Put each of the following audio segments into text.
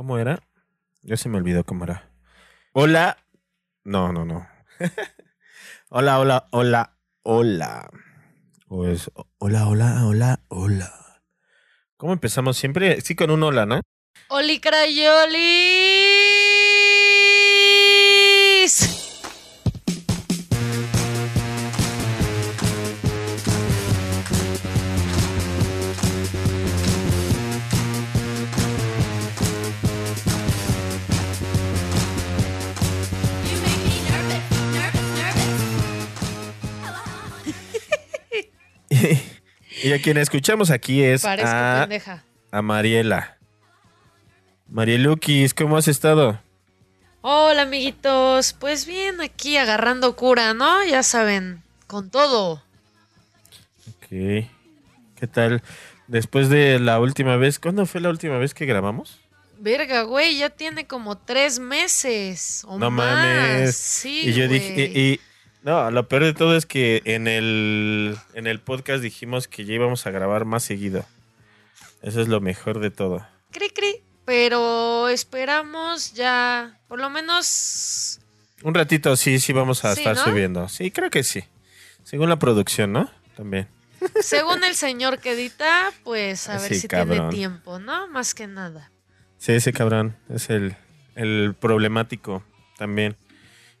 ¿Cómo era? Ya se me olvidó cómo era. Hola. No, no, no. hola, hola, hola, hola. O es hola, hola, hola, hola. ¿Cómo empezamos siempre? Sí, con un hola, ¿no? Oli Crayolis. Y a quien escuchamos aquí es Parezco a, pendeja. a Mariela. Marielukis, ¿cómo has estado? Hola, amiguitos. Pues bien, aquí agarrando cura, ¿no? Ya saben, con todo. Ok. ¿Qué tal? Después de la última vez, ¿cuándo fue la última vez que grabamos? Verga, güey, ya tiene como tres meses o No más. mames. Sí, y yo güey. dije, y, y- no, lo peor de todo es que en el, en el podcast dijimos que ya íbamos a grabar más seguido. Eso es lo mejor de todo. Cri, cri. Pero esperamos ya, por lo menos Un ratito sí, sí vamos a Sí, estar ¿no? subiendo. Sí, creo que sí. Según la producción, ¿no? También. Según el señor que edita, pues a ver si cabrón. tiene tiempo, ¿no? Más que nada. Sí, ese cabrón es el, el problemático también.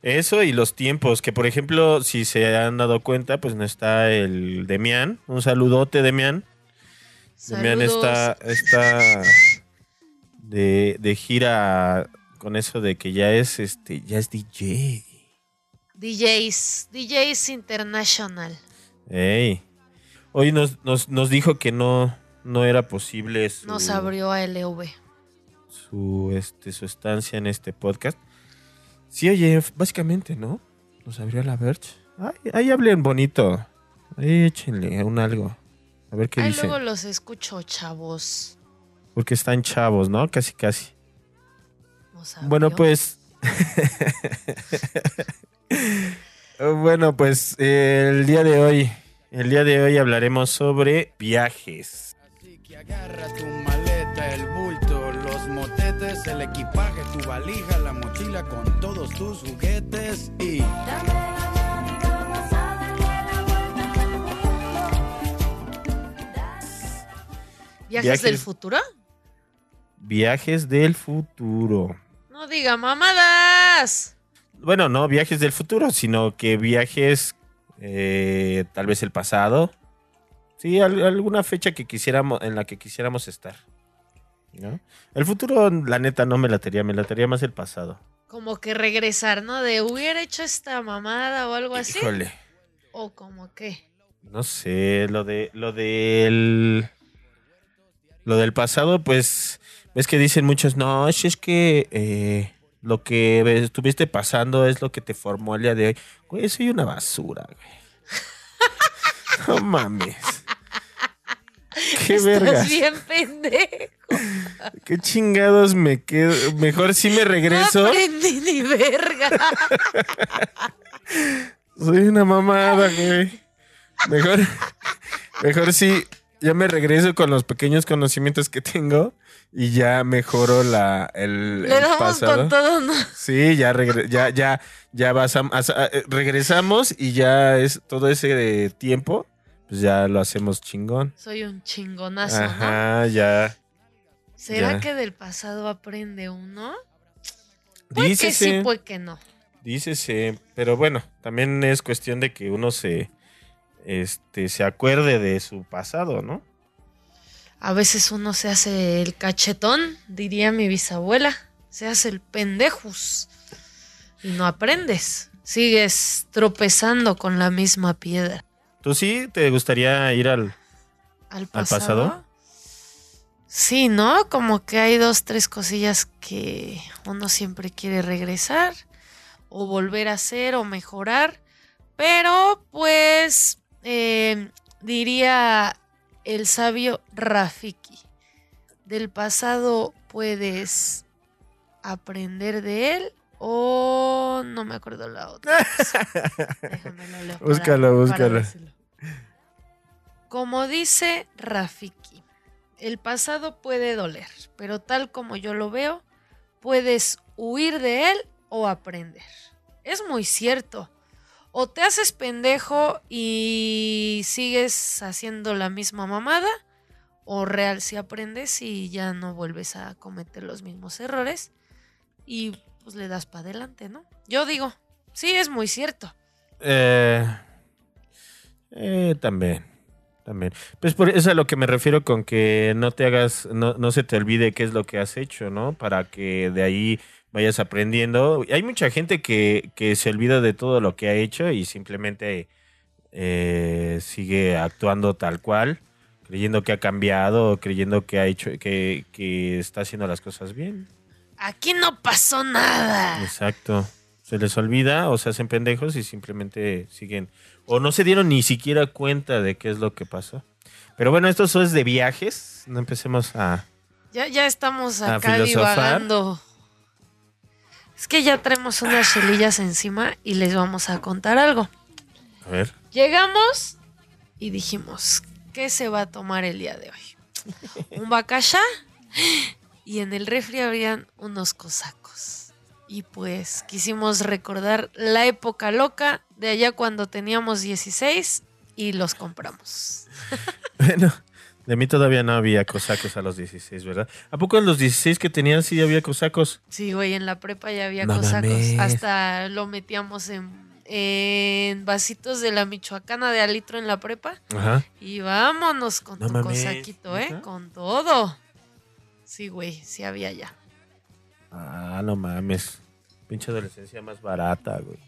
Eso y los tiempos, que por ejemplo, si se han dado cuenta, pues no está el Demian. Un saludote, Demian. Demian está, está de, de gira con eso de que ya es este, ya es DJ. DJs, DJs International. Ey. Hoy nos, nos, nos dijo que no, no era posible su, Nos abrió a LV. su, este, su estancia en este podcast. Sí, oye, básicamente, ¿no? Nos abrió la Verge. Ay, ahí hablen bonito. Ahí échenle un algo. A ver qué Ahí dicen. luego los escucho, chavos. Porque están chavos, ¿no? Casi, casi. Nos abrió. Bueno, pues. bueno, pues eh, el día de hoy. El día de hoy hablaremos sobre viajes. Así que agarra tu maleta, el bulto, los motetes, el equipaje, tu valija, la mochila con todos tus juguetes y Dame la mano y vamos a darle la vuelta. ¿Viajes, viajes- del futuro? Viajes del futuro. No diga mamadas. Bueno, no viajes del futuro, sino que viajes eh, tal vez el pasado. Sí, al- alguna fecha que quisiéramos, en la que quisiéramos estar. ¿no? El futuro, la neta, no me latería, me latería más el pasado. Como que regresar, ¿no? De hubiera hecho esta mamada o algo así. Híjole, O como que. no sé, lo de lo del lo del pasado, pues ves que dicen muchos, no, es que eh, lo que estuviste pasando es lo que te formó el día de hoy. Güey, soy una basura, güey. No mames. Qué Estás vergas. bien pendejo. Qué chingados me quedo. Mejor si me regreso. No aprendí ni verga. Soy una mamada, güey. Mejor, mejor si ya me regreso con los pequeños conocimientos que tengo y ya mejoro la, el, Le el damos pasado. con todo, ¿no? Sí, ya, ya, ya, ya vas a- a- eh, regresamos y ya es todo ese de tiempo, pues ya lo hacemos chingón. Soy un chingonazo, ¿no? Ajá, ya. ¿Será ya. que del pasado aprende uno? Puede que sí, puede que no. dícese, pero bueno, también es cuestión de que uno se, este, se acuerde de su pasado, ¿no? A veces uno se hace el cachetón, diría mi bisabuela. Se hace el pendejus. Y no aprendes. Sigues tropezando con la misma piedra. ¿Tú sí te gustaría ir al... ¿Al pasado? Sí, ¿no? Como que hay dos, tres cosillas que uno siempre quiere regresar o volver a hacer o mejorar. Pero pues eh, diría el sabio Rafiki, del pasado puedes aprender de él o no me acuerdo la otra. Déjame lo leo Búscalo. Como dice Rafiki, el pasado puede doler, pero tal como yo lo veo, puedes huir de él o aprender. Es muy cierto. O te haces pendejo y sigues haciendo la misma mamada, o real si aprendes y ya no vuelves a cometer los mismos errores y pues le das para adelante, ¿no? Yo digo, sí, es muy cierto. Eh, eh, también. También. Pues por eso es a lo que me refiero con que no te hagas, no, no se te olvide qué es lo que has hecho, ¿no? Para que de ahí vayas aprendiendo. Hay mucha gente que, que se olvida de todo lo que ha hecho y simplemente eh, sigue actuando tal cual, creyendo que ha cambiado, creyendo que ha hecho, que, que está haciendo las cosas bien. Aquí no pasó nada. Exacto. Se les olvida o se hacen pendejos y simplemente siguen. O no se dieron ni siquiera cuenta de qué es lo que pasó. Pero bueno, esto es de viajes. No empecemos a. Ya, ya estamos acá divagando. Es que ya traemos unas chelillas encima y les vamos a contar algo. A ver. Llegamos y dijimos, ¿qué se va a tomar el día de hoy? Un bacachá y en el refri habían unos cosacos. Y pues quisimos recordar la época loca de allá cuando teníamos 16 y los compramos. Bueno, de mí todavía no había cosacos a los 16, ¿verdad? ¿A poco a los 16 que tenían sí había cosacos? Sí, güey, en la prepa ya había No cosacos. mames. Hasta lo metíamos en, en vasitos de la michoacana de alitro en la prepa. Ajá. Y vámonos con No tu mames, cosaquito, ¿eh? Con todo. Sí, güey, sí había ya. Ah, no mames. Pinche adolescencia más barata, güey.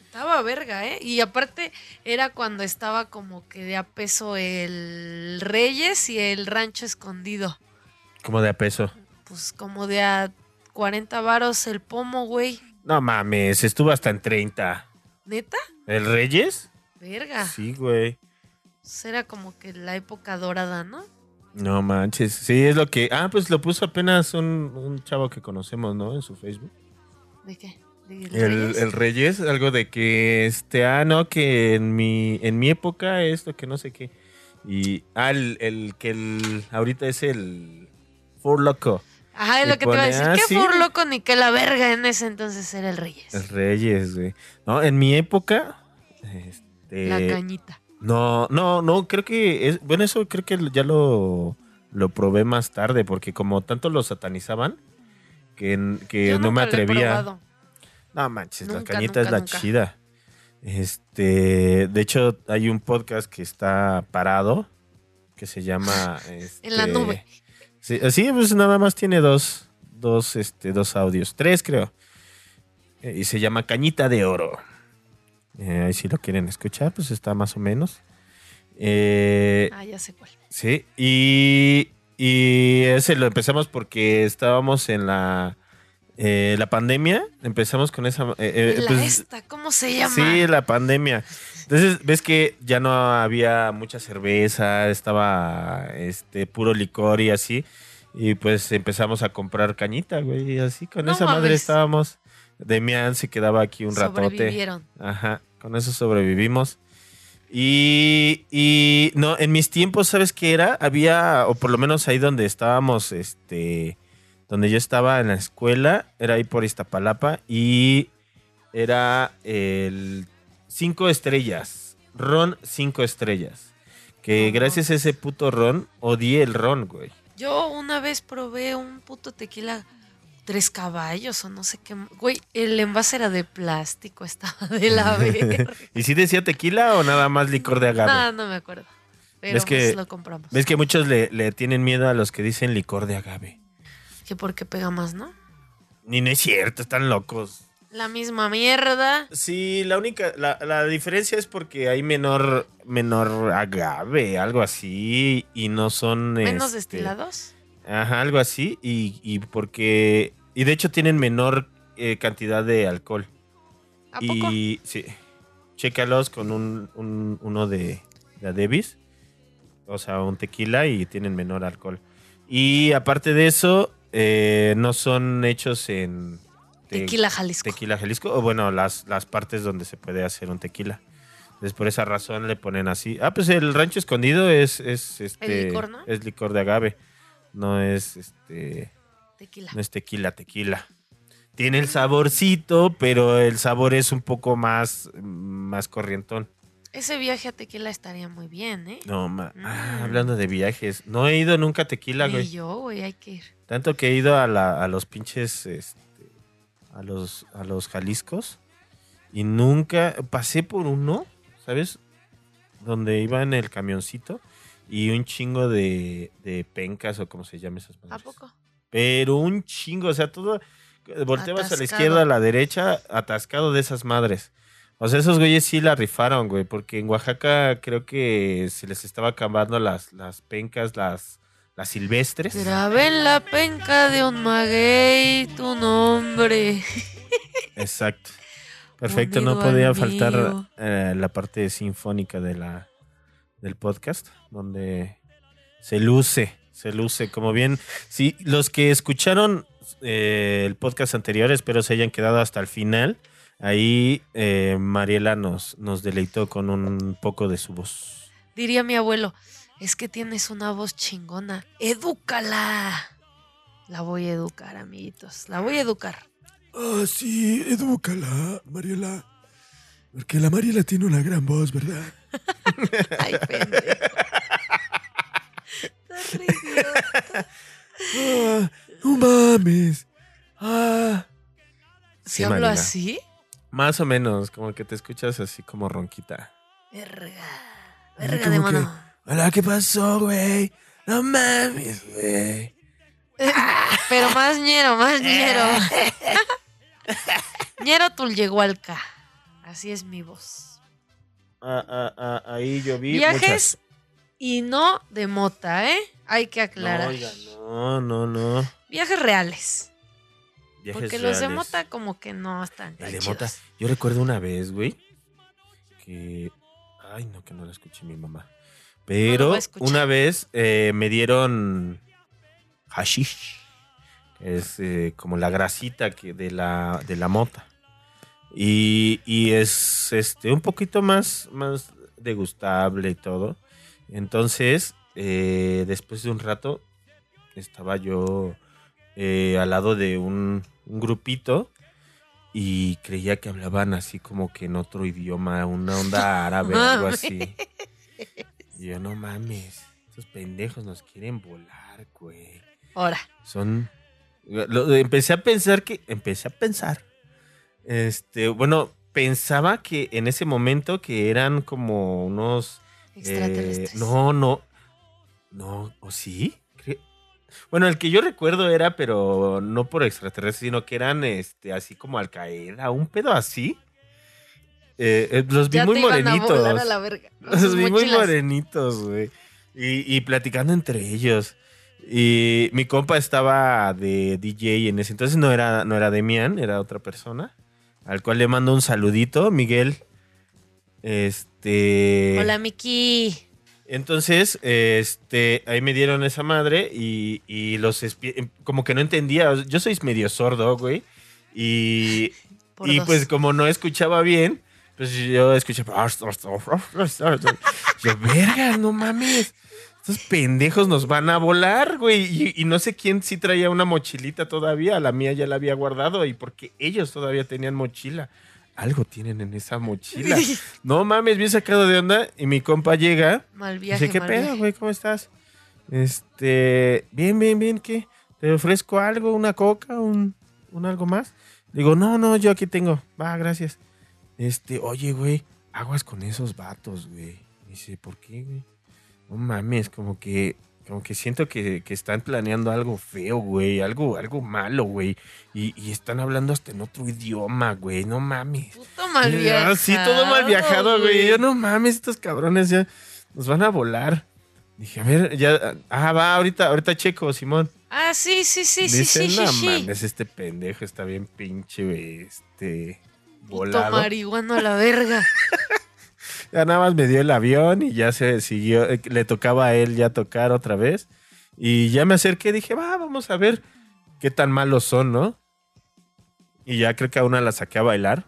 Estaba verga, ¿eh? Y aparte era cuando estaba como que de a peso el Reyes y el Rancho Escondido. Como de a peso. Pues como de a 40 varos el pomo, güey. No mames, estuvo hasta en 30. ¿Neta? ¿El Reyes? Verga. Sí, güey. Pues era como que la época dorada, ¿no? No manches. Sí, es lo que. Ah, pues lo puso apenas un, un chavo que conocemos, ¿no? En su Facebook. ¿De qué? ¿De El, Reyes? el Reyes, algo de que este, ah, no, que en mi, en mi época esto, que no sé qué. Y, ah, el, el que el, ahorita es el Four Loco. Ajá, es lo que te iba a decir. ah, ¿Qué sí. fue loco ni que la verga en ese entonces era el Reyes? El Reyes, güey. No, en mi época, este, La cañita. No, no, no, creo que, es, bueno, eso creo que ya lo, lo probé más tarde, porque como tanto lo satanizaban, que, que Yo no me atrevía. No manches, la Nunca, cañita es nunca, la nunca. chida. Este, de hecho, hay un podcast que está parado que se llama En la este, nube. Sí, sí, pues nada más tiene dos, dos, este, dos audios, tres creo. Eh, Y se llama Cañita de Oro. Eh, ahí si lo quieren escuchar, pues está más o menos. Eh, Ah, ya sé cuál. Sí, y, y ese lo empezamos porque estábamos en la, eh, la pandemia. Empezamos con esa. eh, eh, la pues, esta, ¿cómo se llama? sí, la pandemia. Entonces, ves que ya no había mucha cerveza, estaba este puro licor y así. Y pues empezamos a comprar cañita, güey. Y así con No esa madre mames. estábamos. Demian se quedaba aquí un ratote. Ajá, con eso sobrevivimos. Y, y no, en mis tiempos, ¿sabes qué era? Había, o por lo menos ahí donde estábamos, este, donde yo estaba en la escuela, era ahí por Iztapalapa, y era el cinco estrellas, ron cinco estrellas. Que No. gracias a ese puto ron, odié el ron, güey. Yo una vez probé un puto tequila tres caballos o no sé qué. Güey, el envase era de plástico, estaba de la verga. ¿Y si decía tequila o nada más licor de agave? no, no me acuerdo. Pero ¿Ves que- pues lo compramos. Ves que muchos le, le tienen miedo a los que dicen licor de agave. Que porque pega más, ¿no? Ni no es cierto, están locos. La misma mierda. Sí, la única, la, la diferencia es porque hay menor, menor agave, algo así, y no son... Menos este, destilados. Ajá, algo así, y, y porque... Y de hecho tienen menor eh, cantidad de alcohol. ¿A poco? y sí, chécalos con un, un- uno de, de Adebis, o sea, un tequila, y tienen menor alcohol. Y aparte de eso, eh, no son hechos en... te- Tequila Jalisco. Tequila Jalisco, o bueno, las, las partes donde se puede hacer un tequila. Entonces, por esa razón le ponen así. Ah, pues el rancho escondido es, es este. ¿El licor, no? Es licor de agave. No es este. Tequila. No es tequila, tequila. tiene el saborcito, pero el sabor es un poco más, más corrientón. Ese viaje a tequila estaría muy bien, ¿eh? No, ma- ah, Mm. hablando de viajes. No he ido nunca a tequila, Ni güey. yo, güey, hay que ir. Tanto que he ido a, la- a los pinches, este, a los, a los Jaliscos. Y nunca, pasé por uno, ¿sabes? Donde iba en el camioncito. Y un chingo de, de pencas o como se llama esas ¿A madres. poco? Pero un chingo, o sea, todo. Volteabas a la izquierda, a la derecha, atascado de esas madres. O sea, esos güeyes sí la rifaron, güey, porque en Oaxaca creo que se les estaba acabando las, las pencas, las, las silvestres. Grabé en la penca de un maguey tu nombre. Exacto. Perfecto, no podía al faltar eh, la parte sinfónica de la, del podcast, donde se luce, se luce. Como bien, sí, los que escucharon eh, el podcast anterior, espero se hayan quedado hasta el final. Ahí eh, Mariela nos, nos deleitó con un poco de su voz. Diría mi abuelo, es que tienes una voz chingona. ¡Edúcala! La voy a educar, amiguitos. La voy a educar. Ah, sí, edúcala, Mariela. Porque la Mariela tiene una gran voz, ¿verdad? Ay, pendejo. Idiota. Ah, no mames. Ah, ¿Si Sí, hablo Mariela. así? Más o menos, como que te escuchas así como ronquita. Verga. Verga como de que- mano. hola, ¿qué pasó, güey? No mames, güey. Pero más ñero, más ñero. ñero Tulyehualca. Así es mi voz. Ah, ah, ah, ahí yo vi. Viajes y no de mota, ¿eh? Hay que aclarar. No, oiga, no, no, no. Viajes reales. Viajes porque los de mota como que no están El de chidos. mota. Yo recuerdo una vez, güey, que... Ay, no, que no la escuché mi mamá. Pero una vez eh, me dieron hashish, que es eh, como la grasita que de la, de la mota. Y, y es este un poquito más, más degustable y todo. Entonces, eh, después de un rato, estaba yo eh, al lado de un, un grupito y creía que hablaban así como que en otro idioma, una onda árabe o algo así. Y yo, no mames, estos pendejos nos quieren volar, güey. Ahora. Son. lo- empecé a pensar que. Empecé a pensar. Este, bueno, pensaba que en ese momento que eran como unos. Eh, Extraterrestres. no, no. No, ¿o sí? Cre- Bueno, el que yo recuerdo era, pero no por extraterrestres, sino que eran este, así como Al Qaeda, un pedo así. Eh, eh, los vi Ya muy a morenitos. a la verga. Los vi muy morenitos, güey. Y, y platicando entre ellos. Y mi compa estaba de DJ en ese entonces, no era, no era Demian, era otra persona. Al cual le mando un saludito, Miguel. Este. Hola, Miki. Entonces, este, ahí me dieron esa madre y, y los espie- como que no entendía. Yo soy medio sordo, güey. Y, y pues como no escuchaba bien, pues yo escuchaba. Yo, verga, no mames. Estos pendejos nos van a volar, güey. Y, y no sé quién sí traía una mochilita todavía. La mía ya la había guardado. Y porque ellos todavía tenían mochila. Algo tienen en esa mochila. No mames, bien sacado de onda. Y mi compa llega. Mal viaje, Dice, ¿qué mal pedo, güey? ¿Cómo estás? Este, bien, bien, bien, ¿qué? ¿Te ofrezco algo? ¿Una coca? ¿Un, un algo más? Digo, no, no, yo aquí tengo. Va, gracias. Este, oye, güey, aguas con esos vatos, güey. Dice, ¿por qué, güey? No mames, como que, como que siento que, que están planeando algo feo, güey. Algo, algo malo, güey. Y, y están hablando hasta en otro idioma, güey. No mames. Puto mal Ah, viajado. Sí, todo mal viajado, güey. Yo no mames, estos cabrones ya nos van a volar. Dije, a ver, ya. Ah, va, ahorita, ahorita checo, Simón. Ah, sí, sí, sí, sí, sí, sí, no sí. mames, este pendejo está bien pinche, güey, este. Puto Volado. marihuano a la verga. Ya nada más me dio el avión y ya se siguió. eh, Le tocaba a él ya tocar otra vez. Y ya me acerqué, dije, va, vamos a ver qué tan malos son, ¿no? Y ya creo que a una la saqué a bailar.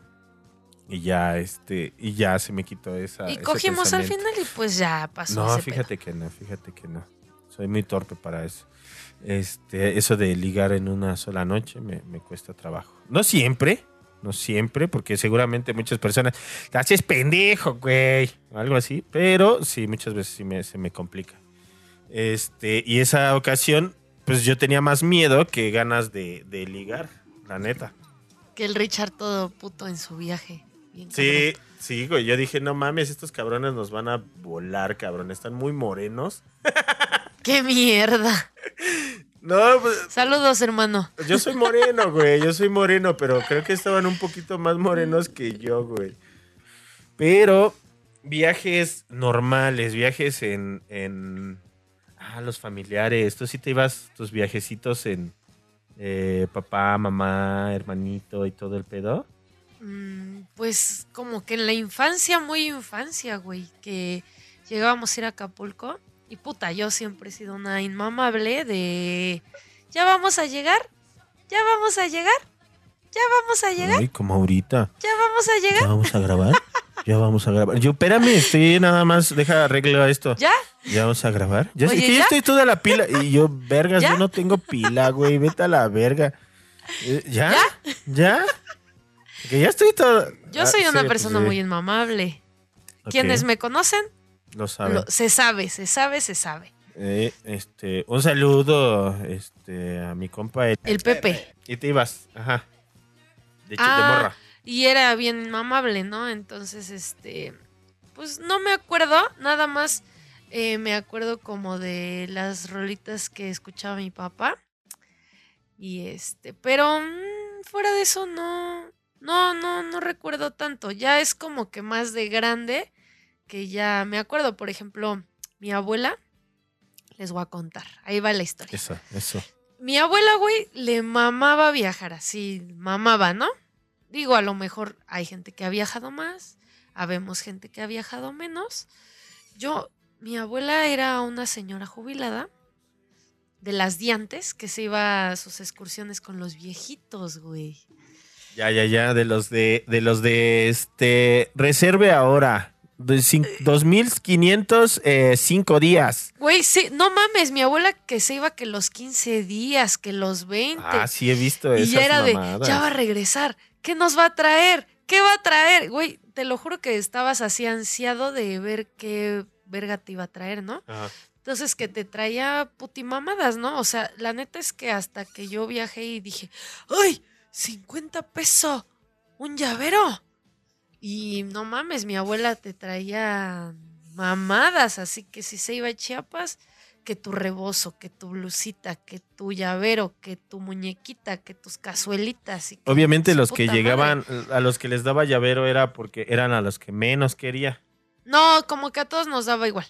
Y ya, este, y ya se me quitó esa. Y ese cogimos al final y pues ya pasó No, ese fíjate que no, fíjate que no. Soy muy torpe para eso. Este, eso de ligar en una sola noche me, me cuesta trabajo. No siempre, no siempre, porque seguramente muchas personas, te haces pendejo, güey, o algo así, pero sí, muchas veces sí me, se me complica. Este, y esa ocasión, pues yo tenía más miedo que ganas de, de ligar, la neta. Que el Richard todo puto en su viaje. Bien Sí, sí, güey, yo dije, no mames, estos cabrones nos van a volar, cabrón, están muy morenos. ¡Qué mierda! No, pues, Saludos, hermano. Yo soy moreno, güey. Yo soy moreno, pero creo que estaban un poquito más morenos que yo, güey. Pero viajes normales, viajes en. en ah, los familiares. Tú sí te ibas tus viajecitos en eh, papá, mamá, hermanito y todo el pedo. Mm, pues como que en la infancia, muy infancia, güey, que llegábamos a ir a Acapulco. Y puta, yo siempre he sido una inmamable de... Ya vamos a llegar, ya vamos a llegar, ya vamos a llegar, Ay, como ahorita. ya vamos a ¿Ya llegar, vamos a grabar? Ya vamos a grabar. Yo, espérame, estoy nada más, deja arreglo esto. ya. ¿Ya vamos a grabar? Ya Oye, que ya ¿ya? estoy toda la pila. Y yo, vergas, ¿Ya? yo no tengo pila, güey. Vete a la verga. Eh, ¿Ya? ¿Ya? Que ya estoy todo. Yo Ah, soy una sí, persona pues, muy inmamable. Ok, Quienes me conocen, Lo saben. lo- se sabe, se sabe, se sabe. Eh, este, un saludo este, a mi compa. el- El Pepe. Y te ibas, ajá. De, hecho, de Ah, morra. Y era bien amable, ¿no? Entonces, este, pues no me acuerdo, nada más eh, me acuerdo como de las rolitas que escuchaba mi papá. Y este, pero mm, fuera de eso no, no, no, no recuerdo tanto. Ya es como que más de grande que ya me acuerdo. Por ejemplo, mi abuela, les voy a contar, ahí va la historia. Eso, eso. Mi abuela, güey, le mamaba viajar así, mamaba, ¿no? Digo, a lo mejor hay gente que ha viajado más, habemos gente que ha viajado menos. Yo, mi abuela era una señora jubilada de las diantes que se iba a sus excursiones con los viejitos, güey. Ya, ya, ya. De los de, de los de este. Reserve ahora. De cin- 2500, eh, cinco días. Güey, sí, no mames, mi abuela que se iba que los 15 días, que los 20. Ah, sí he visto Y esas ya era mamadas. de, ya va a regresar. ¿Qué nos va a traer? ¿Qué va a traer? Güey, te lo juro que estabas así ansiado de ver qué verga te iba a traer, ¿no? Ajá. Entonces que te traía putimamadas, ¿no? O sea, la neta es que hasta que yo viajé y dije, ¡ay! 50 pesos, un llavero. Y no mames, mi abuela te traía mamadas, así que si se iba a Chiapas, que tu rebozo, que tu blusita, que tu llavero, que tu muñequita, que tus cazuelitas. y que Obviamente los que llegaban, madre. a los que les daba llavero era porque eran a los que menos quería. No, como que a todos nos daba igual.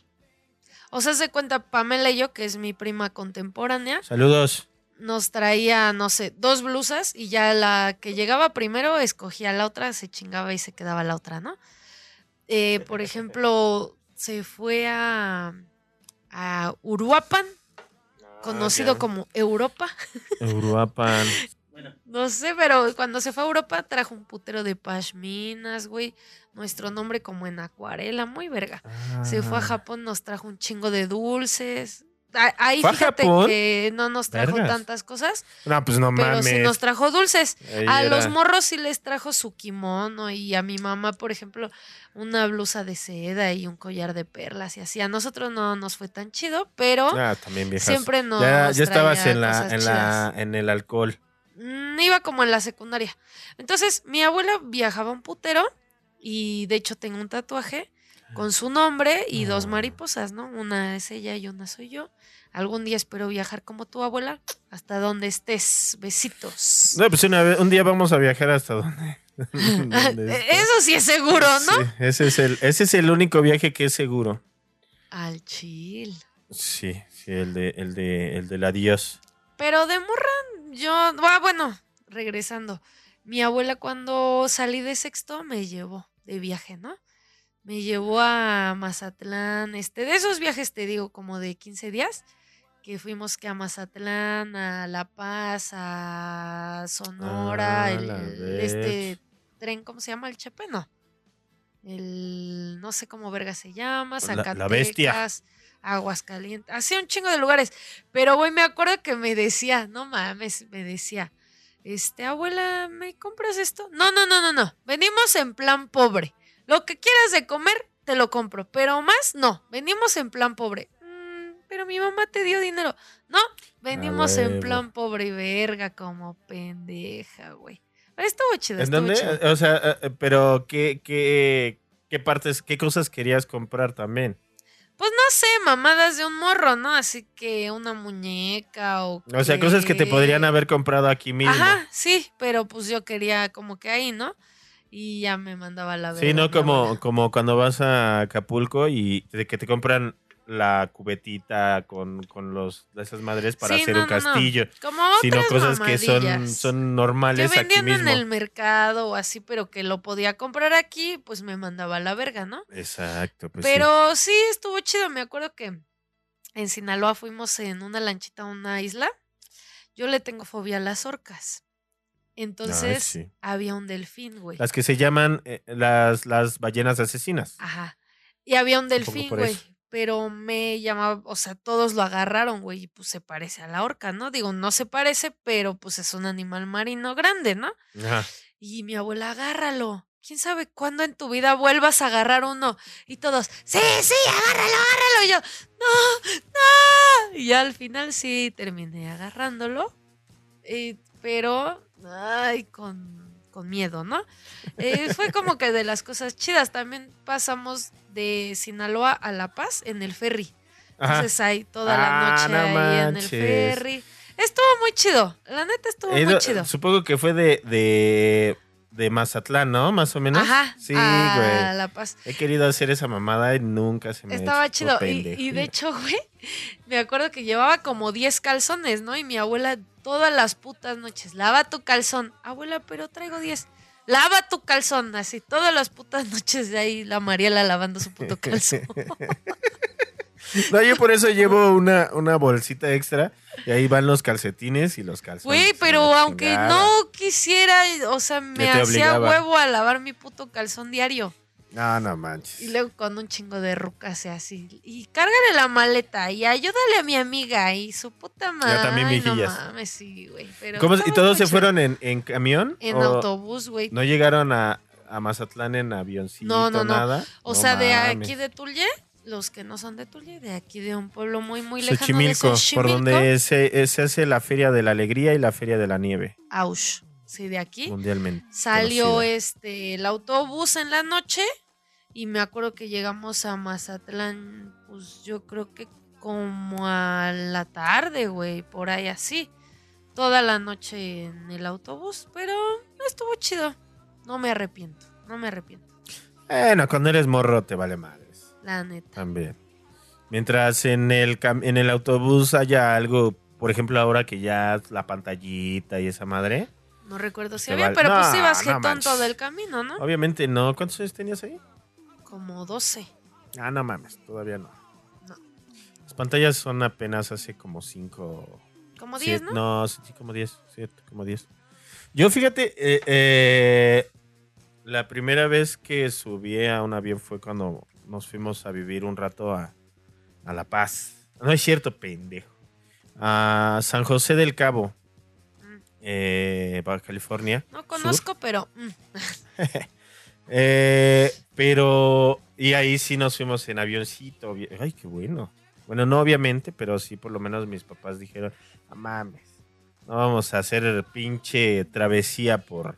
O sea, se cuenta Pamela y yo, que es mi prima contemporánea, Saludos. Nos traía, no sé, dos blusas y ya la que llegaba primero escogía la otra, se chingaba y se quedaba la otra, ¿no? Eh, por ejemplo, se fue a, a Uruapan, conocido ya. como Europa. Uruapan. No sé, pero cuando se fue a Europa trajo un putero de pashminas, güey. Nuestro nombre como en acuarela, muy verga. Se fue a Ah. Japón, nos trajo un chingo de dulces. Ahí ¿Fue a fíjate Japón? que no nos trajo Vergas. tantas cosas, No, pues no pero mames. sí nos trajo dulces. Ahí A era- los morros sí les trajo su kimono y a mi mamá, por ejemplo, una blusa de seda y un collar de perlas y así. A nosotros no nos fue tan chido, pero Ah, también viejas. siempre nos ya, ya estabas traía en la, cosas en la, en el alcohol. Mm, iba como en la secundaria. Entonces, mi abuela viajaba un putero y de hecho tengo un tatuaje con su nombre y dos Ah. mariposas, ¿no? Una es ella y una soy yo. Algún día espero viajar como tu abuela, hasta donde estés. Besitos. No, pues una vez, un día vamos a viajar hasta donde. donde estés. Eso sí es seguro, ¿no? Sí, ese es el, ese es el único viaje que es seguro. Al chill. Sí, sí, el de, el de, el del adiós. Pero de morra, yo. Ah, bueno, regresando. Mi abuela, cuando salí de sexto, me llevó de viaje, ¿no? Me llevó a Mazatlán. Este, de esos viajes, te digo, como de 15 días, que fuimos que a Mazatlán, a La Paz, a Sonora, Ah, el, la el- este tren, ¿cómo se llama? El Chepe, no. El, no sé cómo verga se llama, La- la Zacatecas. bestia. Aguascalientes, hacía un chingo de lugares. Pero, güey, me acuerdo que me decía, no mames, me decía, este, abuela, ¿me compras esto? No, no, no, no, no. Venimos en plan pobre. Lo que quieras de comer, te lo compro. Pero más, no. Venimos en plan pobre. "Mm, pero mi mamá te dio dinero. No, venimos en plan pobre y verga como pendeja, güey. Pero estuvo chido, ¿En dónde? chido. O sea, eh, eh, pero ¿qué, qué, qué partes, qué cosas querías comprar también? Pues no sé, mamadas de un morro, ¿no? Así que una muñeca o. O sea, cosas que te podrían haber comprado aquí mismo. Ajá, sí, pero pues yo quería como que ahí, ¿no? Y ya me mandaba la verga. Sí, no como, como cuando vas a Acapulco y de que te compran la cubetita con, con los, esas madres para Sí, hacer no, un no, no. castillo, Como sino cosas que son, son que normales aquí vendían mismo. en el mercado o así, pero que lo podía comprar aquí, pues me mandaba a la verga, ¿no? Exacto, pues sí. pero sí. estuvo chido. Me acuerdo que en Sinaloa fuimos en una lanchita a una isla. Yo le tengo fobia a las orcas. Entonces sí. había un delfín, güey. Las que se llaman eh, las, las ballenas asesinas. Ajá. Y había un delfín, güey. Pero me llamaba, o sea, todos lo agarraron, güey, y pues se parece a la orca, ¿no? Digo, no se parece, pero pues es un animal marino grande, ¿no? Ajá. Y mi abuela, agárralo. ¿Quién sabe cuándo en tu vida vuelvas a agarrar uno? Y todos, sí, sí, agárralo, agárralo. Y yo, no, no. Y ya al final sí terminé agarrándolo. eh, pero, ay, con, con miedo, ¿no? Eh, fue como que de las cosas chidas. También pasamos de Sinaloa a La Paz en el ferry. Entonces ahí toda la Ah, noche no ahí en el ferry. Estuvo muy chido. La neta estuvo muy ido- chido. Supongo que fue de, de, de Mazatlán, ¿no? Más o menos. Ajá. Sí, a güey. La Paz. He querido hacer esa mamada y nunca se me Estaba chido. Y, y de hecho, güey, me acuerdo que llevaba como 10 calzones, ¿no? Y mi abuela todas las putas noches, lava tu calzón. Abuela, pero traigo 10. Lava tu calzón, así, todas las putas noches de ahí la Mariela lavando su puto calzón. No, yo por eso llevo una, una bolsita extra y ahí van los calcetines y los calzones. Güey, pero aunque no quisiera, o sea, me hacía huevo a lavar mi puto calzón diario. No, no manches. Y luego con un chingo de rucas y así. Y cárgale la maleta y ayúdale a mi amiga y su puta madre. también Ay, no mames, sí, güey. Pero ¿Cómo- ¿Y todos se fueron en, en camión? En ¿O autobús, güey. ¿No llegaron a, a Mazatlán en avioncito? No, no, no. nada? O No sea, de aquí de Tulye, los que no son de Tulye, de aquí de un pueblo muy, muy lejano Xochimilco, de por donde se, se hace la Feria de la Alegría y la Feria de la Nieve, Aush. Sí, de aquí. mundialmente. Salió conocida. este el autobús en la noche y me acuerdo que llegamos a Mazatlán, pues yo creo que como a la tarde, güey, por ahí así. Toda la noche en el autobús, pero estuvo chido. No me arrepiento, no me arrepiento, Bueno, cuando eres morro te vale madres. La neta. También. Mientras en el, cam- en el autobús haya algo, por ejemplo, ahora que ya la pantallita y esa madre. No recuerdo si había, vale- pero pues No, ibas no jetón todo el camino, ¿no? Obviamente no. ¿Cuántos años tenías ahí? Como 12. Ah, no mames, todavía no. No. Las pantallas son apenas hace como cinco... Como Sí, 10, ¿no? No, sí, sí, como 10, sí, como 10. Yo fíjate, eh, eh, la primera vez que subí a un avión fue cuando nos fuimos a vivir un rato a, a La Paz. No es cierto, pendejo. A San José del Cabo, Mm. eh, Baja California. No conozco, pero mm, Eh, pero, y ahí sí nos fuimos en avioncito. Ay, qué bueno. Bueno, no obviamente, pero sí por lo menos mis papás dijeron, no mames, no vamos a hacer pinche travesía por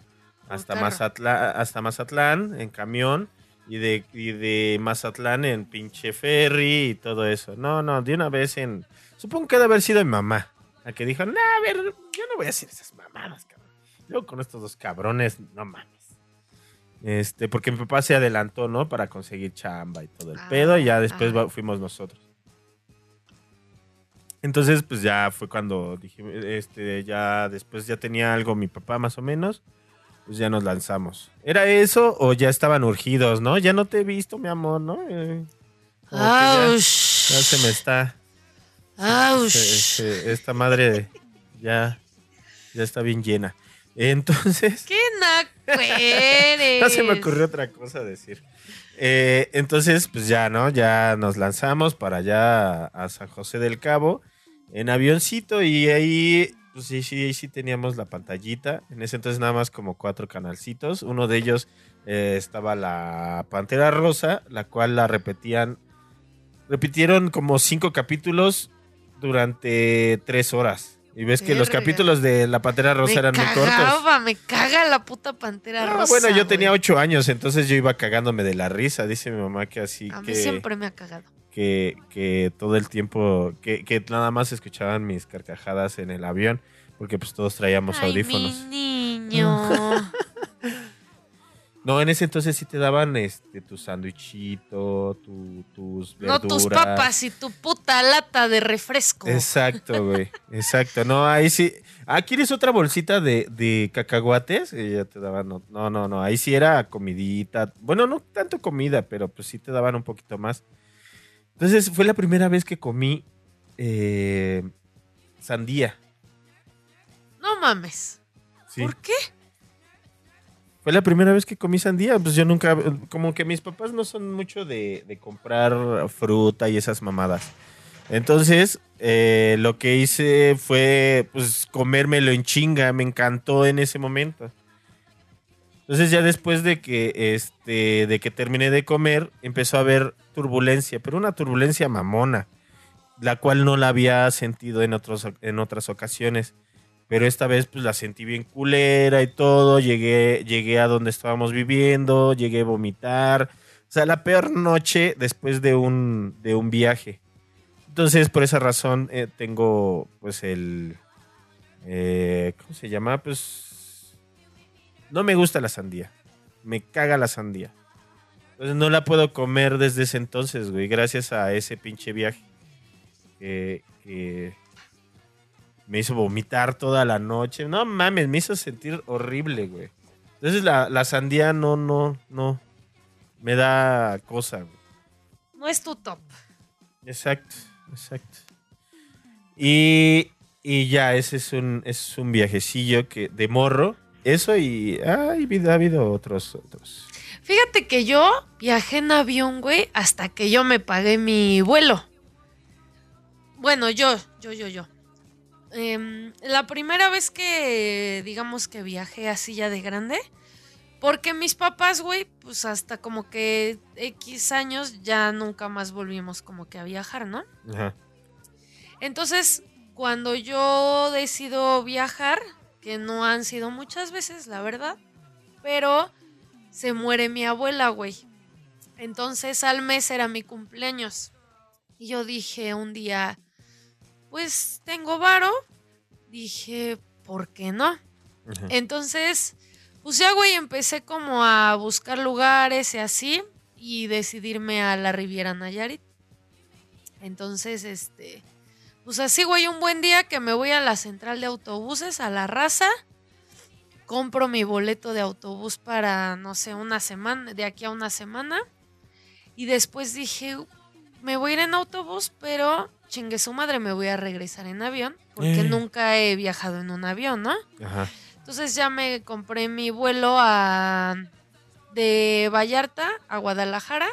hasta. Mazatlán, hasta Mazatlán en camión y de, y de Mazatlán en pinche ferry y todo eso. No, no, de una vez en... Supongo que debe haber sido mi mamá, la que dijo, no, a ver, yo no voy a hacer esas mamadas, cabrón. Luego con estos dos cabrones, no mames. Este, porque mi papá se adelantó, ¿no? Para conseguir chamba y todo el Ah, pedo, y ya después ah. fuimos nosotros. Entonces, pues ya fue cuando dije, este, ya después ya tenía algo mi papá más o menos, pues ya nos lanzamos. ¿Era eso o ya estaban urgidos, no? Ya no te he visto, mi amor, ¿no? Eh, ya, se me está, este, esta madre ya, ya está bien llena. Entonces, ¡Qué naco eres! no se me ocurrió otra cosa decir. Eh, entonces, pues ya, ¿no? Ya nos lanzamos para allá a San José del Cabo en avioncito y ahí, pues sí, sí, sí teníamos la pantallita. En ese entonces nada más como cuatro canalcitos. Uno de ellos eh, estaba la Pantera Rosa, la cual la repetían, repitieron como cinco capítulos durante tres horas. Y ves que los capítulos de la Pantera Rosa me eran muy cortos. me caga la puta pantera Ah, rosa. bueno, yo güey. tenía ocho años, entonces yo iba cagándome de la risa. Dice mi mamá que así A mí que, siempre me ha cagado. Que, que todo el tiempo, que, que nada más escuchaban mis carcajadas en el avión, porque pues todos traíamos Ay, audífonos. mi niño. No, en ese entonces sí te daban este tu sándwichito, tu, tus no verduras. tus papas y tu puta lata de refresco. Exacto, güey. Exacto. No, ahí sí. Ah, ¿quieres otra bolsita de, de cacahuates? Y ya te daban. No, no, no, no. Ahí sí era comidita. Bueno, no tanto comida, pero pues sí te daban un poquito más. Entonces fue la primera vez que comí eh, sandía. No mames. Sí. ¿Por qué? Fue la primera vez que comí sandía. Pues yo nunca. Como que mis papás no son mucho de, de comprar fruta y esas mamadas. Entonces, eh, lo que hice fue pues comérmelo en chinga. Me encantó en ese momento. Entonces, ya después de que, este, de que terminé de comer, empezó a haber turbulencia, pero una turbulencia mamona, la cual no la había sentido en, otros, en otras ocasiones. Pero esta vez pues la sentí bien culera y todo. Llegué, llegué a donde estábamos viviendo, llegué a vomitar. O sea, la peor noche después de un, de un viaje. Entonces, por esa razón, eh, tengo pues el... eh, ¿Cómo se llama? Pues... No me gusta la sandía. Me caga la sandía. Entonces no la puedo comer desde ese entonces, güey. Gracias a ese pinche viaje. Que, que me hizo vomitar toda la noche. No mames, me hizo sentir horrible, güey. Entonces la, la sandía no, no, no. Me da cosa, güey. No es tu top. Exacto, exacto. Y, y ya, ese es un, es un viajecillo que de morro. Eso y ha habido, ha habido otros, otros. Fíjate que yo viajé en avión, güey, hasta que yo me pagué mi vuelo. Bueno, yo, yo, yo, yo. Em, la primera vez que, digamos que viajé así ya de grande, porque mis papás, güey, pues hasta como que X años ya nunca más volvimos como que a viajar, ¿no? Ajá. Entonces, cuando yo decido viajar, que no han sido muchas veces, la verdad, pero se muere mi abuela, güey. Entonces al mes era mi cumpleaños. Y yo dije un día, pues tengo varo. Dije, ¿por qué no? Entonces, pues ya, güey, empecé como a buscar lugares y así. Y decidirme a la Riviera Nayarit. Entonces, este. Pues así, güey, un buen día que me voy a la central de autobuses, a la raza. Compro mi boleto de autobús para, no sé, una semana, de aquí a una semana. Y después dije, me voy a ir en autobús, pero chingue su madre, me voy a regresar en avión. Porque Eh. nunca he viajado en un avión, ¿no? Ajá. Entonces ya me compré mi vuelo a de Vallarta a Guadalajara.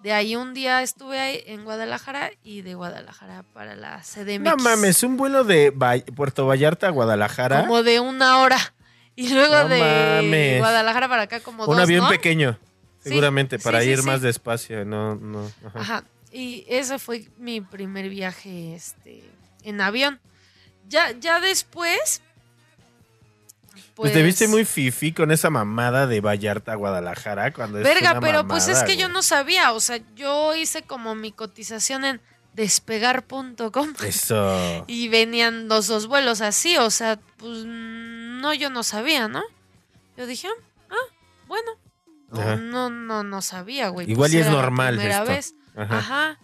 De ahí un día estuve ahí en Guadalajara y de Guadalajara para la CDMX. No mames, un vuelo de Puerto Vallarta a Guadalajara. Como de una hora. Y luego No de mames. Guadalajara para acá como un dos, avión ¿no? pequeño, seguramente, sí, para sí, ir sí. más despacio. No, no. ajá. Ajá. Y ese fue mi primer viaje este, en avión. Ya, ya después. Pues, te viste muy fifi con esa mamada de Vallarta a Guadalajara cuando es Verga, una pero pues es que yo no sabía. O sea, yo hice como mi cotización en despegar.com Eso. y venían los dos vuelos así. O sea, pues no, yo no sabía, ¿no? Yo dije, ah, bueno. No, Ajá. no, no, no sabía, güey. Igual pues y es era la normal primera esto. vez. Ajá. Ajá.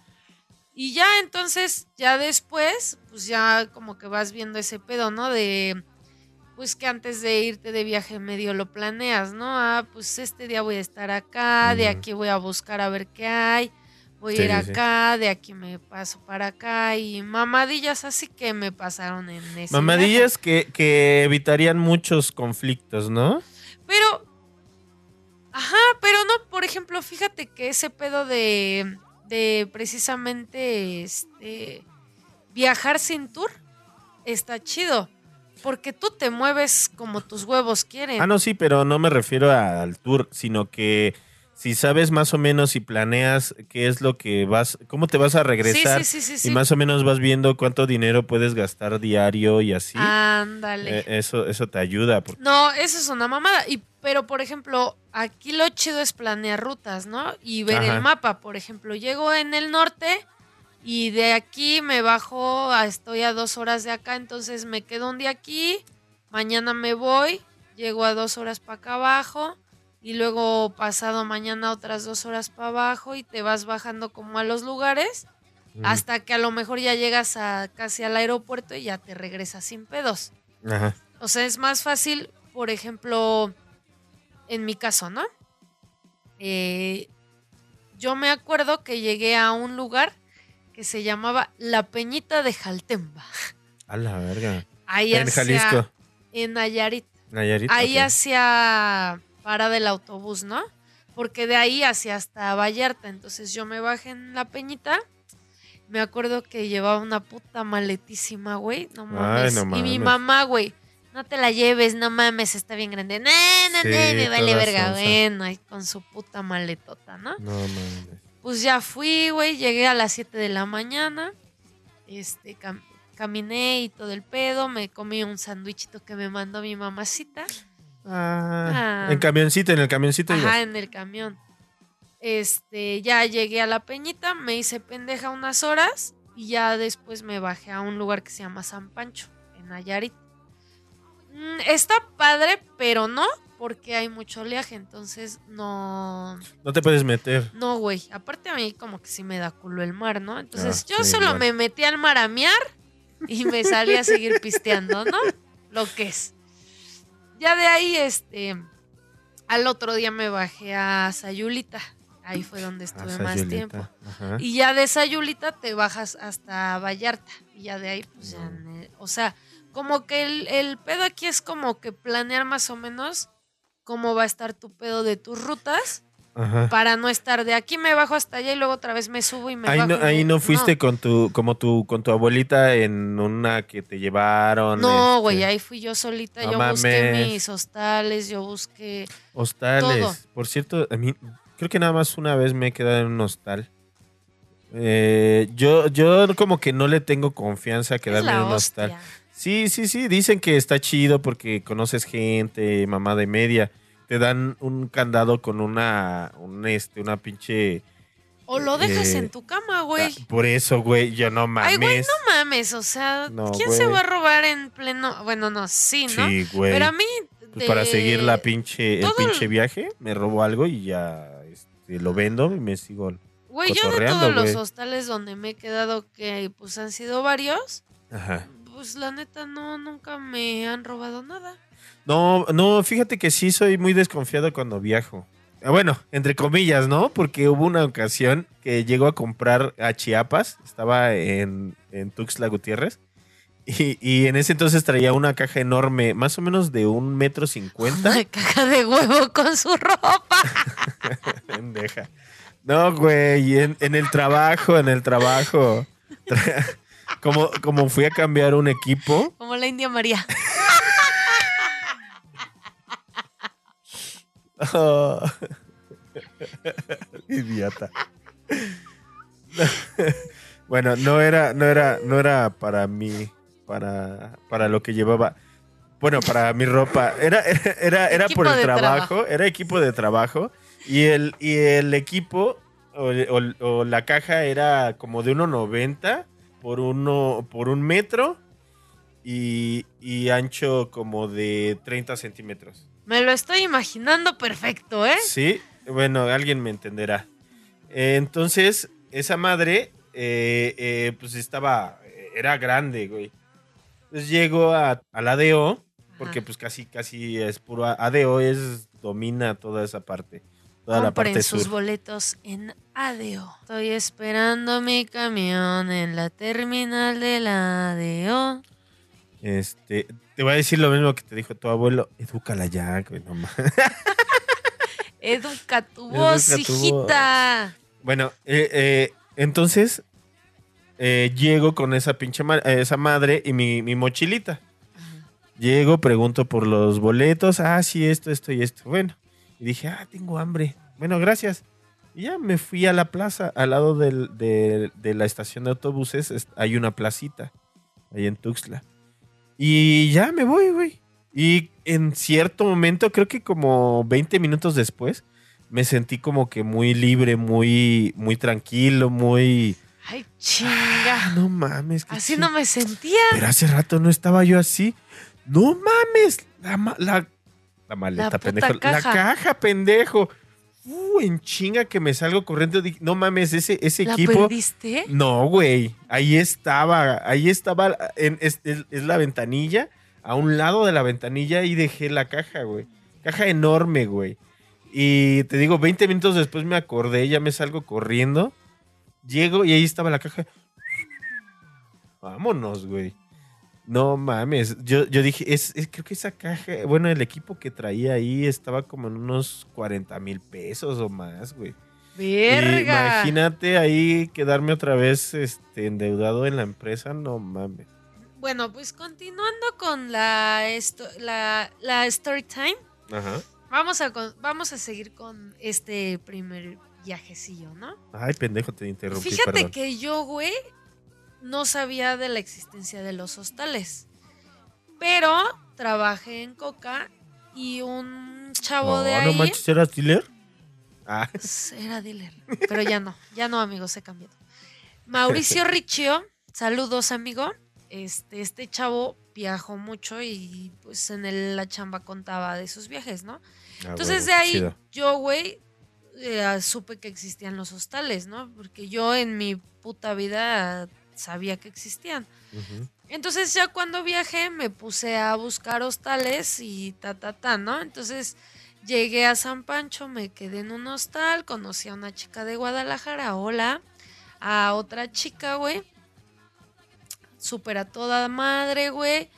Y ya entonces, ya después, pues ya como que vas viendo ese pedo, ¿no? De, pues que antes de irte de viaje medio lo planeas, ¿no? Ah, pues este día voy a estar acá, de aquí voy a buscar a ver qué hay, voy Sí, a ir sí. acá, de aquí me paso para acá y mamadillas así que me pasaron en ese. Mamadillas que, que evitarían muchos conflictos, ¿no? Pero, ajá, pero no, por ejemplo, fíjate que ese pedo de, de precisamente este viajar sin tour está chido. Porque tú te mueves como tus huevos quieren. Ah, no, sí, pero no me refiero a- al tour, sino que si sabes más o menos y planeas qué es lo que vas, cómo te vas a regresar Sí, sí, sí, y más o menos vas viendo cuánto dinero puedes gastar diario y así. Ándale. eh, eso, eso te ayuda. porque- No, eso es una mamada. Y, pero, por ejemplo, aquí lo chido es planear rutas, ¿no? Y ver Ajá. el mapa. Por ejemplo, llego en el norte y de aquí me bajo, a, estoy a dos horas de acá, entonces me quedo un día aquí, mañana me voy, llego a dos horas para acá abajo y luego pasado mañana otras dos horas para abajo y te vas bajando como a los lugares Mm, hasta que a lo mejor ya llegas a casi al aeropuerto y ya te regresas sin pedos. Ajá. O sea, es más fácil, por ejemplo, en mi caso, ¿no? Eh, yo me acuerdo que llegué a un lugar que se llamaba La Peñita de Jaltemba. A la verga. Ahí En hacia- Jalisco. En Nayarit. Nayarit. Ahí ok. hacia para del autobús, ¿no? Porque de ahí hacia hasta Vallarta. Entonces yo me bajé en La Peñita. Me acuerdo que llevaba una puta maletísima, güey. No mames. no Y mi mamá, güey. No te la lleves, no mames, está bien grande. No, no, Sí, no, me vale verga. Bueno, ahí con su puta maletota, ¿no? No mames. Pues ya fui, güey, llegué a las 7 de la mañana. Este, cam- caminé y todo el pedo. Me comí un sándwichito que me mandó mi mamacita. Ah, Ah. En camioncito, en el camioncito. ibas. Ajá, en el camión. Este, ya llegué a la peñita, me hice pendeja unas horas y ya después me bajé a un lugar que se llama San Pancho, en Nayarit. Mm, está padre, pero no, porque hay mucho oleaje, entonces no, No te puedes meter. no, güey. Aparte a mí como que sí me da culo el mar, ¿no? Entonces Ah, yo sí, solo me metí al mar a miar y me salí a seguir pisteando, ¿no? Lo que es. Ya de ahí, este, al otro día me bajé a Sayulita. Ahí fue donde estuve Ah, más tiempo. Ajá. Y ya de Sayulita te bajas hasta Vallarta. Y ya de ahí, pues ya, No. o sea, como que el, el pedo aquí es como que planear más o menos cómo va a estar tu pedo de tus rutas Ajá. para no estar de aquí me bajo hasta allá y luego otra vez me subo y me Ahí bajo. no, ahí no fuiste con tu, como tu, con tu abuelita en una que te llevaron. No, este, güey, ahí fui yo solita. No yo busqué mis hostales, yo busqué. Hostales. todo. Por cierto, a mí creo que nada más una vez me he quedado en un hostal. Eh, yo, yo como que no le tengo confianza a quedarme en un hostal. hostia. Sí, sí, sí, dicen que está chido porque conoces gente, mamá de media. Te dan un candado con una, un, este, una pinche... O lo dejas Eh, en tu cama, güey. Ah, Por eso, güey, yo no mames. Ay, güey, no mames, o sea, No, ¿quién se va a robar en pleno? Bueno, no, sí, ¿no? Sí, güey. Pero a mí. Pues de- para seguir la pinche, el todo el- pinche viaje, me robo algo y ya este, lo vendo y me sigo. Güey, yo de todos los hostales donde me he quedado, que pues han sido varios, Ajá. Pues la neta no, nunca me han robado nada. No, no, fíjate que sí soy muy desconfiado cuando viajo. Ah, Bueno, entre comillas, ¿no? Porque hubo una ocasión que llegó a comprar a Chiapas, estaba en, en Tuxtla Gutiérrez, y, y en ese entonces traía una caja enorme, más o menos de un metro cincuenta. Una caja de huevo con su ropa. Pendeja. No, güey, en, en el trabajo, en el trabajo. Como, como fui a cambiar un equipo, Como la India María. Oh. Idiota. bueno, no era, no era, no era para mí, para, para lo que llevaba. Bueno, para mi ropa. Era, era, era por el trabajo, trabajo. era equipo de trabajo. Y el, y el equipo o, o- o la caja era como de 1.90 por uno, por un metro y, y ancho como de 30 centímetros. Me lo estoy imaginando perfecto, ¿eh? Sí, bueno, alguien me entenderá. Eh, entonces, esa madre, eh, eh, pues estaba, era grande, güey. Entonces llego a, al ADO, porque Ajá. pues casi, casi es puro ADO, es, domina toda esa parte. Toda la Compren parte sus sur. boletos en ADO. Estoy esperando mi camión en la terminal de la ADO. Este, te voy a decir lo mismo que te dijo tu abuelo. Edúcala ya, güey, no mames. Educa tu voz, Educa tu voz. hijita. Bueno, eh, eh, entonces eh, llego con esa pinche ma- esa madre y mi, mi mochilita. Llego, pregunto por los boletos. Ah, sí, esto, esto y esto. Bueno, y dije, ah, tengo hambre. Bueno, gracias. Y ya me fui a la plaza, al lado del- de, de la estación de autobuses. es- Hay una placita, ahí en Tuxtla. Y ya me voy, güey. Y en cierto momento, creo que como 20 minutos después, me sentí como que muy libre, muy, muy tranquilo, muy. Ay, Ah, chinga. no mames. Así no me sentía. Pero hace rato no estaba yo así. No mames. La, ma- la, la maleta, La puta pendejo. caja. La caja, pendejo. Uh, en chinga que me salgo corriendo. Dije, No mames, ese, ese ¿La equipo. perdiste? No, güey. Ahí estaba. Ahí estaba. En, es, es- es la ventanilla. A un lado de la ventanilla y dejé la caja, güey. Caja enorme, güey. Y te digo, 20 minutos después me acordé, ya me salgo corriendo. Llego y ahí estaba la caja. Vámonos, güey. No mames. Yo, yo dije, es, es- creo que esa caja, bueno, el equipo que traía ahí estaba como en unos 40 mil pesos o más, güey. Verga. Imagínate ahí quedarme otra vez este, endeudado en la empresa, no mames. Bueno, pues continuando con la, esto- la, la story time, Ajá. vamos a, vamos a seguir con este primer viajecillo, ¿no? Ay, pendejo, te interrumpí, Fíjate perdón. que yo, güey, no sabía de la existencia de los hostales. Pero trabajé en Coca y un chavo de ahí no manches, ¿eras dealer? Ah, era dealer. Pero ya no, ya no, amigos, he cambiado. Mauricio Riccio, saludos, amigo. Este, este chavo viajó mucho y pues en el- la chamba contaba de sus viajes, ¿no? ah, Entonces de ahí chido. yo, güey, eh, supe que existían los hostales, ¿no? Porque yo en mi puta vida sabía que existían. Entonces ya cuando viajé me puse a buscar hostales y ta, ta, ta, ¿no? Entonces llegué a San Pancho, me quedé en un hostal, conocí a una chica de Guadalajara, hola, a otra chica, güey. Súper a toda madre, güey.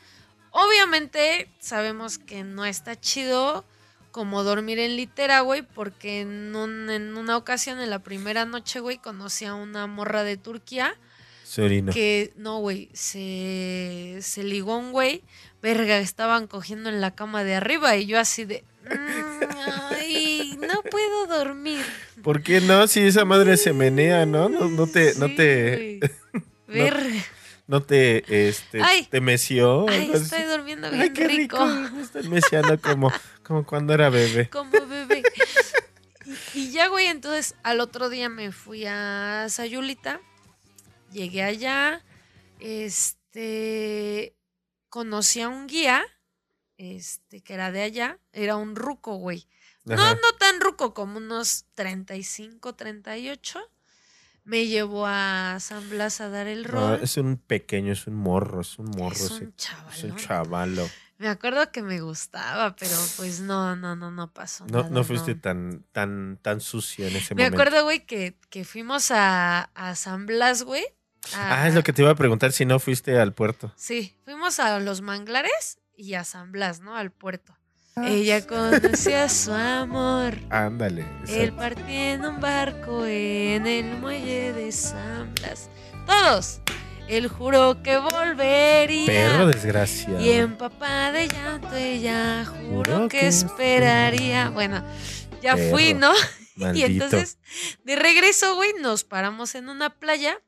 Obviamente sabemos que no está chido como dormir en litera, güey, porque en, un- en una ocasión, en la primera noche, güey, conocí a una morra de Turquía Serino. que no, güey, se, se ligó un güey, verga, estaban cogiendo en la cama de arriba y yo así de, "Mm, ay, no puedo dormir. ¿Por qué no? Si esa madre se menea, ¿no? No, no te, no Sí, te, güey. Verga. no te, este, Ay. te meció. Ay, estoy durmiendo bien Ay, qué rico. rico. Están meciando como, como cuando era bebé. Como bebé. Y, y ya, güey, entonces al otro día me fui a Sayulita. Llegué allá. Este. Conocí a un guía. Este, que era de allá. Era un ruco, güey. No, no tan ruco, como unos 35, 38. Me llevó a San Blas a dar el No, rol. es un pequeño, es un morro, es un morro. es sí. un. Es un chavalo. Me acuerdo que me gustaba, pero pues no, no, no, no pasó. No, nada, no fuiste tan, tan, tan sucio en ese Me momento. acuerdo, güey, que, que fuimos a, a San Blas, güey. a- Ah, es lo que te iba a preguntar si no fuiste al puerto. Sí, fuimos a los manglares y a San Blas, ¿no? Al puerto. Ah, Ella conoció a su amor. Ándale. Él partía en un barco en el muelle de San Blas. Todos. Él juró que volvería. Perro desgraciado. Y empapá de llanto ella juró Juró que que esperaría. Bueno, ya Perro. fui, ¿no? Maldito. Y entonces, de regreso, güey, nos paramos en una playa.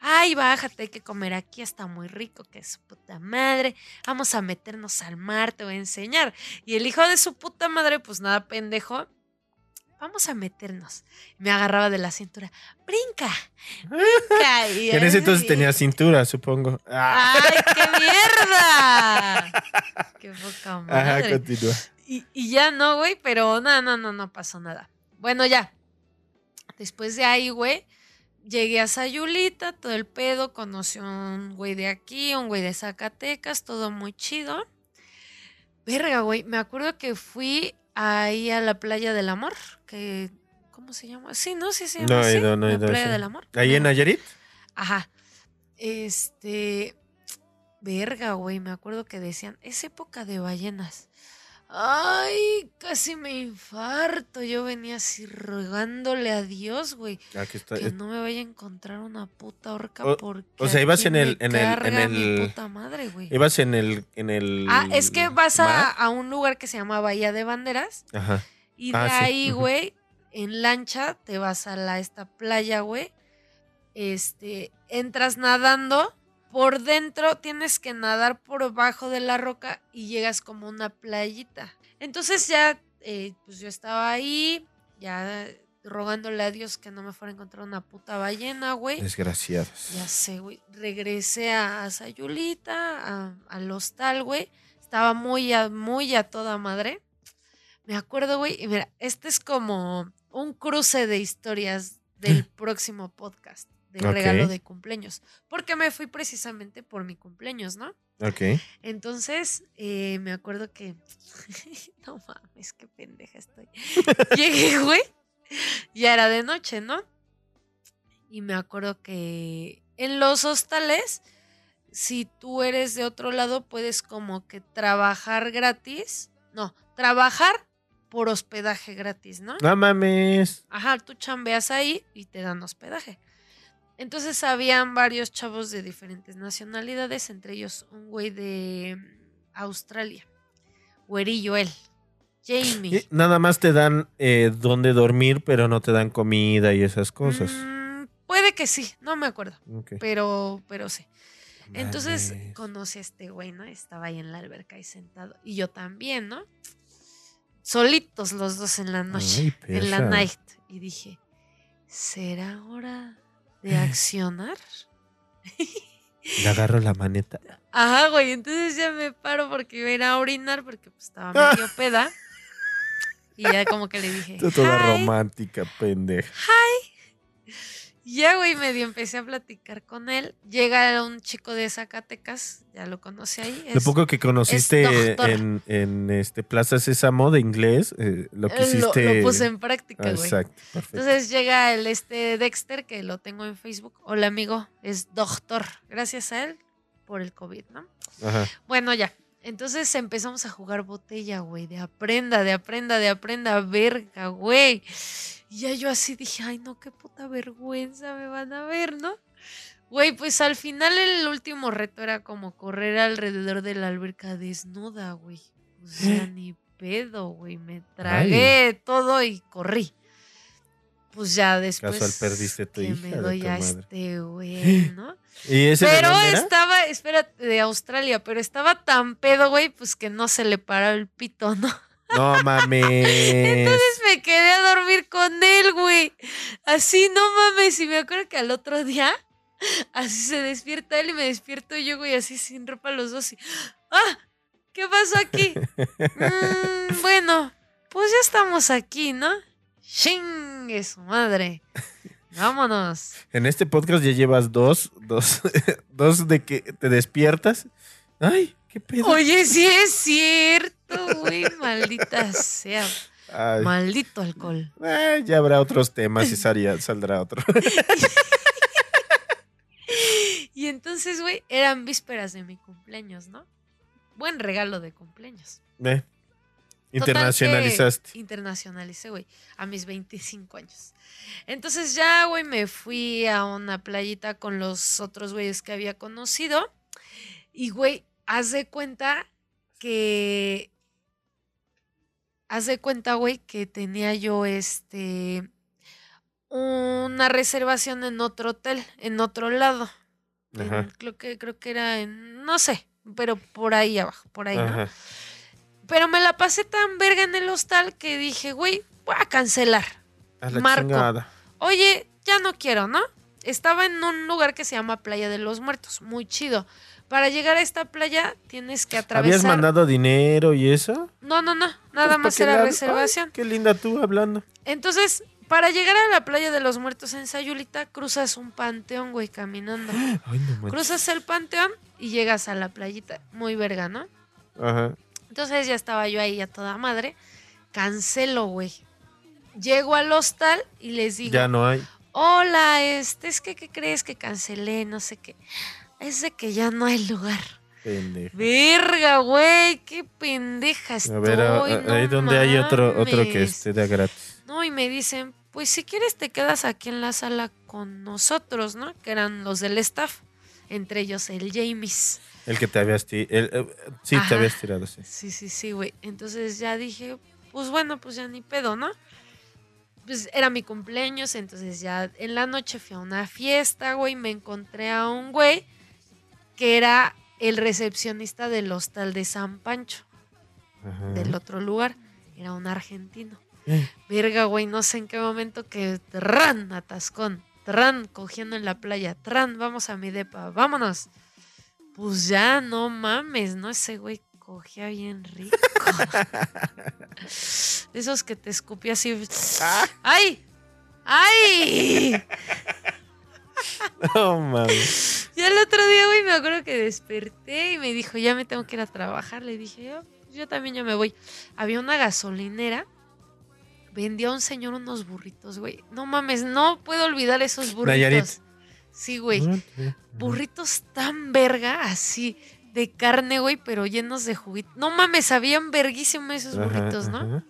Ay, bájate, hay que comer aquí, está muy rico, que su puta madre. Vamos a meternos al mar, te voy a enseñar. Y el hijo de su puta madre, pues nada, pendejo. Vamos a meternos. Me agarraba de la cintura. Brinca, brinca. Y en ese entonces tenía cintura, supongo. Ah, ¡Ay, qué mierda! ¡Qué poca Ajá, madre! continúa. Y, y ya no, güey, pero no, no, no, no pasó nada. Bueno, ya. Después de ahí, güey, llegué a Sayulita, todo el pedo, conocí a un güey de aquí, un güey de Zacatecas, todo muy chido. Verga, güey, me acuerdo que fui ahí a la playa del amor, que ¿cómo se llama? Sí, no, sí llama No así, no he la playa del amor. ¿Ahí en No. Nayarit? Ajá. Este. Verga, güey. Me acuerdo que decían. Es época de ballenas. Ay, casi me infarto. Yo venía así rogándole a Dios, güey. Aquí está. Que no me vaya a encontrar una puta orca O- porque. o sea, ibas en el- en el- en carga mi el- puta madre, güey. Ibas en el, en el. Ah, es que vas a, a un lugar que se llama Bahía de Banderas. Ajá. Y de Ah, sí, ahí, güey, en lancha te vas a la, esta playa, güey. Este, entras nadando. Por dentro tienes que nadar por bajo de la roca y llegas como una playita. Entonces ya, eh, pues yo estaba ahí, ya rogándole a Dios que no me fuera a encontrar una puta ballena, güey. Desgraciados. Ya sé, güey. Regresé a Sayulita, a- al hostal, güey. Estaba muy a, muy a toda madre. Me acuerdo, güey. Y mira, este es como un cruce de historias del próximo podcast, Ok. regalo de cumpleaños. Porque me fui precisamente por mi cumpleaños, ¿no? Ok. Entonces, eh, me acuerdo que. no mames, qué pendeja estoy. Llegué, güey. Ya era de noche, ¿no? Y me acuerdo que en los hostales, si tú eres de otro lado, puedes como que trabajar gratis. No, trabajar por hospedaje gratis, ¿no? No mames. Ajá, tú chambeas ahí y te dan hospedaje. Entonces habían varios chavos de diferentes nacionalidades, entre ellos un güey de mm, Australia. Güerillo él. Jamie. Y Nada más te dan eh, dónde dormir, pero no te dan comida y esas cosas. Mm, puede que sí, no me acuerdo, pero, pero sí. Entonces conocí a este güey, ¿no? Estaba ahí en la alberca ahí sentado. Y yo también, ¿no? Solitos los dos en la noche, Ay, en la night. Y dije, ¿será hora de accionar? Le agarro la maneta. Ajá, güey, entonces ya me paro porque iba a ir a orinar porque pues, estaba medio peda. Y ya como que le dije, Tú toda "Hi". romántica, pendeja. Y Ya, güey, medio empecé a platicar con él. Llega un chico de Zacatecas, ya lo conocí ahí. Lo poco que conociste en, en este Plaza Sésamo de inglés, eh, lo que eh, lo, hiciste. lo puse en práctica, Ah, güey. Exacto, perfecto. Entonces llega el este Dexter, que lo tengo en Facebook. Hola, amigo, es doctor. Gracias a él por el COVID, ¿no? Ajá. Bueno, ya. Entonces empezamos a jugar botella, güey, de aprenda, de aprenda, de aprenda, verga, güey. Y ya yo así dije, ay, no, qué puta vergüenza me van a ver, ¿no? Güey, pues al final el último reto era como correr alrededor de la alberca desnuda, güey. O sea, ni pedo, güey. Me tragué todo y corrí. Pues ya después. Casual perdiste tu que hija me doy a este güey, ¿no? ¿Y ese de Pero dónde estaba, espérate, de Australia, pero estaba tan pedo, güey, pues que no se le paró el pito, ¿no? No mames. Entonces me quedé a dormir con él, güey. Así, no mames. Y me acuerdo que al otro día, así se despierta él y me despierto yo, güey, así sin ropa los dos. Y, ¡Ah! ¿Qué pasó aquí? "Mm, bueno, pues ya estamos aquí, ¿no? ¡Chingue su madre! Vámonos. En este podcast ya llevas dos, dos, dos de que te despiertas. Ay, qué pedo. Oye, sí es cierto, güey. Maldita sea. Ay, Maldito alcohol. eh, ya habrá otros temas y saldrá otro. Y entonces, güey, eran vísperas de mi cumpleaños, ¿no? Buen regalo de cumpleaños. Ve, Total Internacionalizaste. Internacionalicé, güey, a mis 25 años. Entonces ya, güey, me fui a una playita con los otros güeyes que había conocido. Y, güey, haz de cuenta que... Haz de cuenta, güey, que tenía yo este... Una reservación en otro hotel, en otro lado. En- Ajá. creo que creo que era en no sé, pero por ahí abajo, por ahí, ¿no? Pero me la pasé tan verga en el hostal que dije, güey, voy a cancelar. A la Marco. chingada. Oye, ya no quiero, ¿no? Estaba en un lugar que se llama Playa de los Muertos, muy chido. Para llegar a esta playa tienes que atravesar. ¿Habías mandado dinero y eso? No, no, no, Pues, nada ¿para más era le- reservación. Ay, qué linda tú hablando. Entonces, para llegar a la Playa de los Muertos en Sayulita, cruzas un panteón, güey, caminando. Ay, no. Cruzas el panteón y llegas a la playita. Muy verga, ¿no? Ajá. Entonces ya estaba yo ahí a toda madre. cancelo, güey. Llego al hostal y les digo, Ya no hay. hola, este, es que, ¿qué crees que cancelé? No sé qué. Es de que ya no hay lugar. Pendejo. Verga, güey, qué pendeja A estoy. ver, a- a- no ahí donde hay otro, otro que esté de gratis. No, y me dicen, pues si quieres te quedas aquí en la sala con nosotros, ¿no? Que eran los del staff, entre ellos el James. El que te habías tirado. sí, Ajá. te habías tirado, sí. Sí, sí, sí, güey. Entonces ya dije, pues bueno, pues ya ni pedo, ¿no? Pues era mi cumpleaños, entonces ya en la noche fui a una fiesta, güey, me encontré a un güey que era el recepcionista del hostal de San Pancho, Ajá. del otro lugar. Era un argentino. Eh. Verga, güey, no sé en qué momento que tran, atascón, tran, cogiendo en la playa, tran, vamos a mi depa, vámonos. Pues ya, no mames, ¿no? Ese güey cogía bien rico. De esos que te escupía así. ¡Ay! ¡Ay! No mames. Y el otro día, güey, me acuerdo que desperté y me dijo, ya me tengo que ir a trabajar. Le dije, yo, yo también ya me voy. Había una gasolinera. Vendía un señor unos burritos, güey. No mames, no puedo olvidar esos burritos. Nayarit. Sí, güey. Burritos tan verga, así, de carne, güey, pero llenos de juguito. No mames, sabían verguísimo esos Ajá, burritos, ¿no? ajá.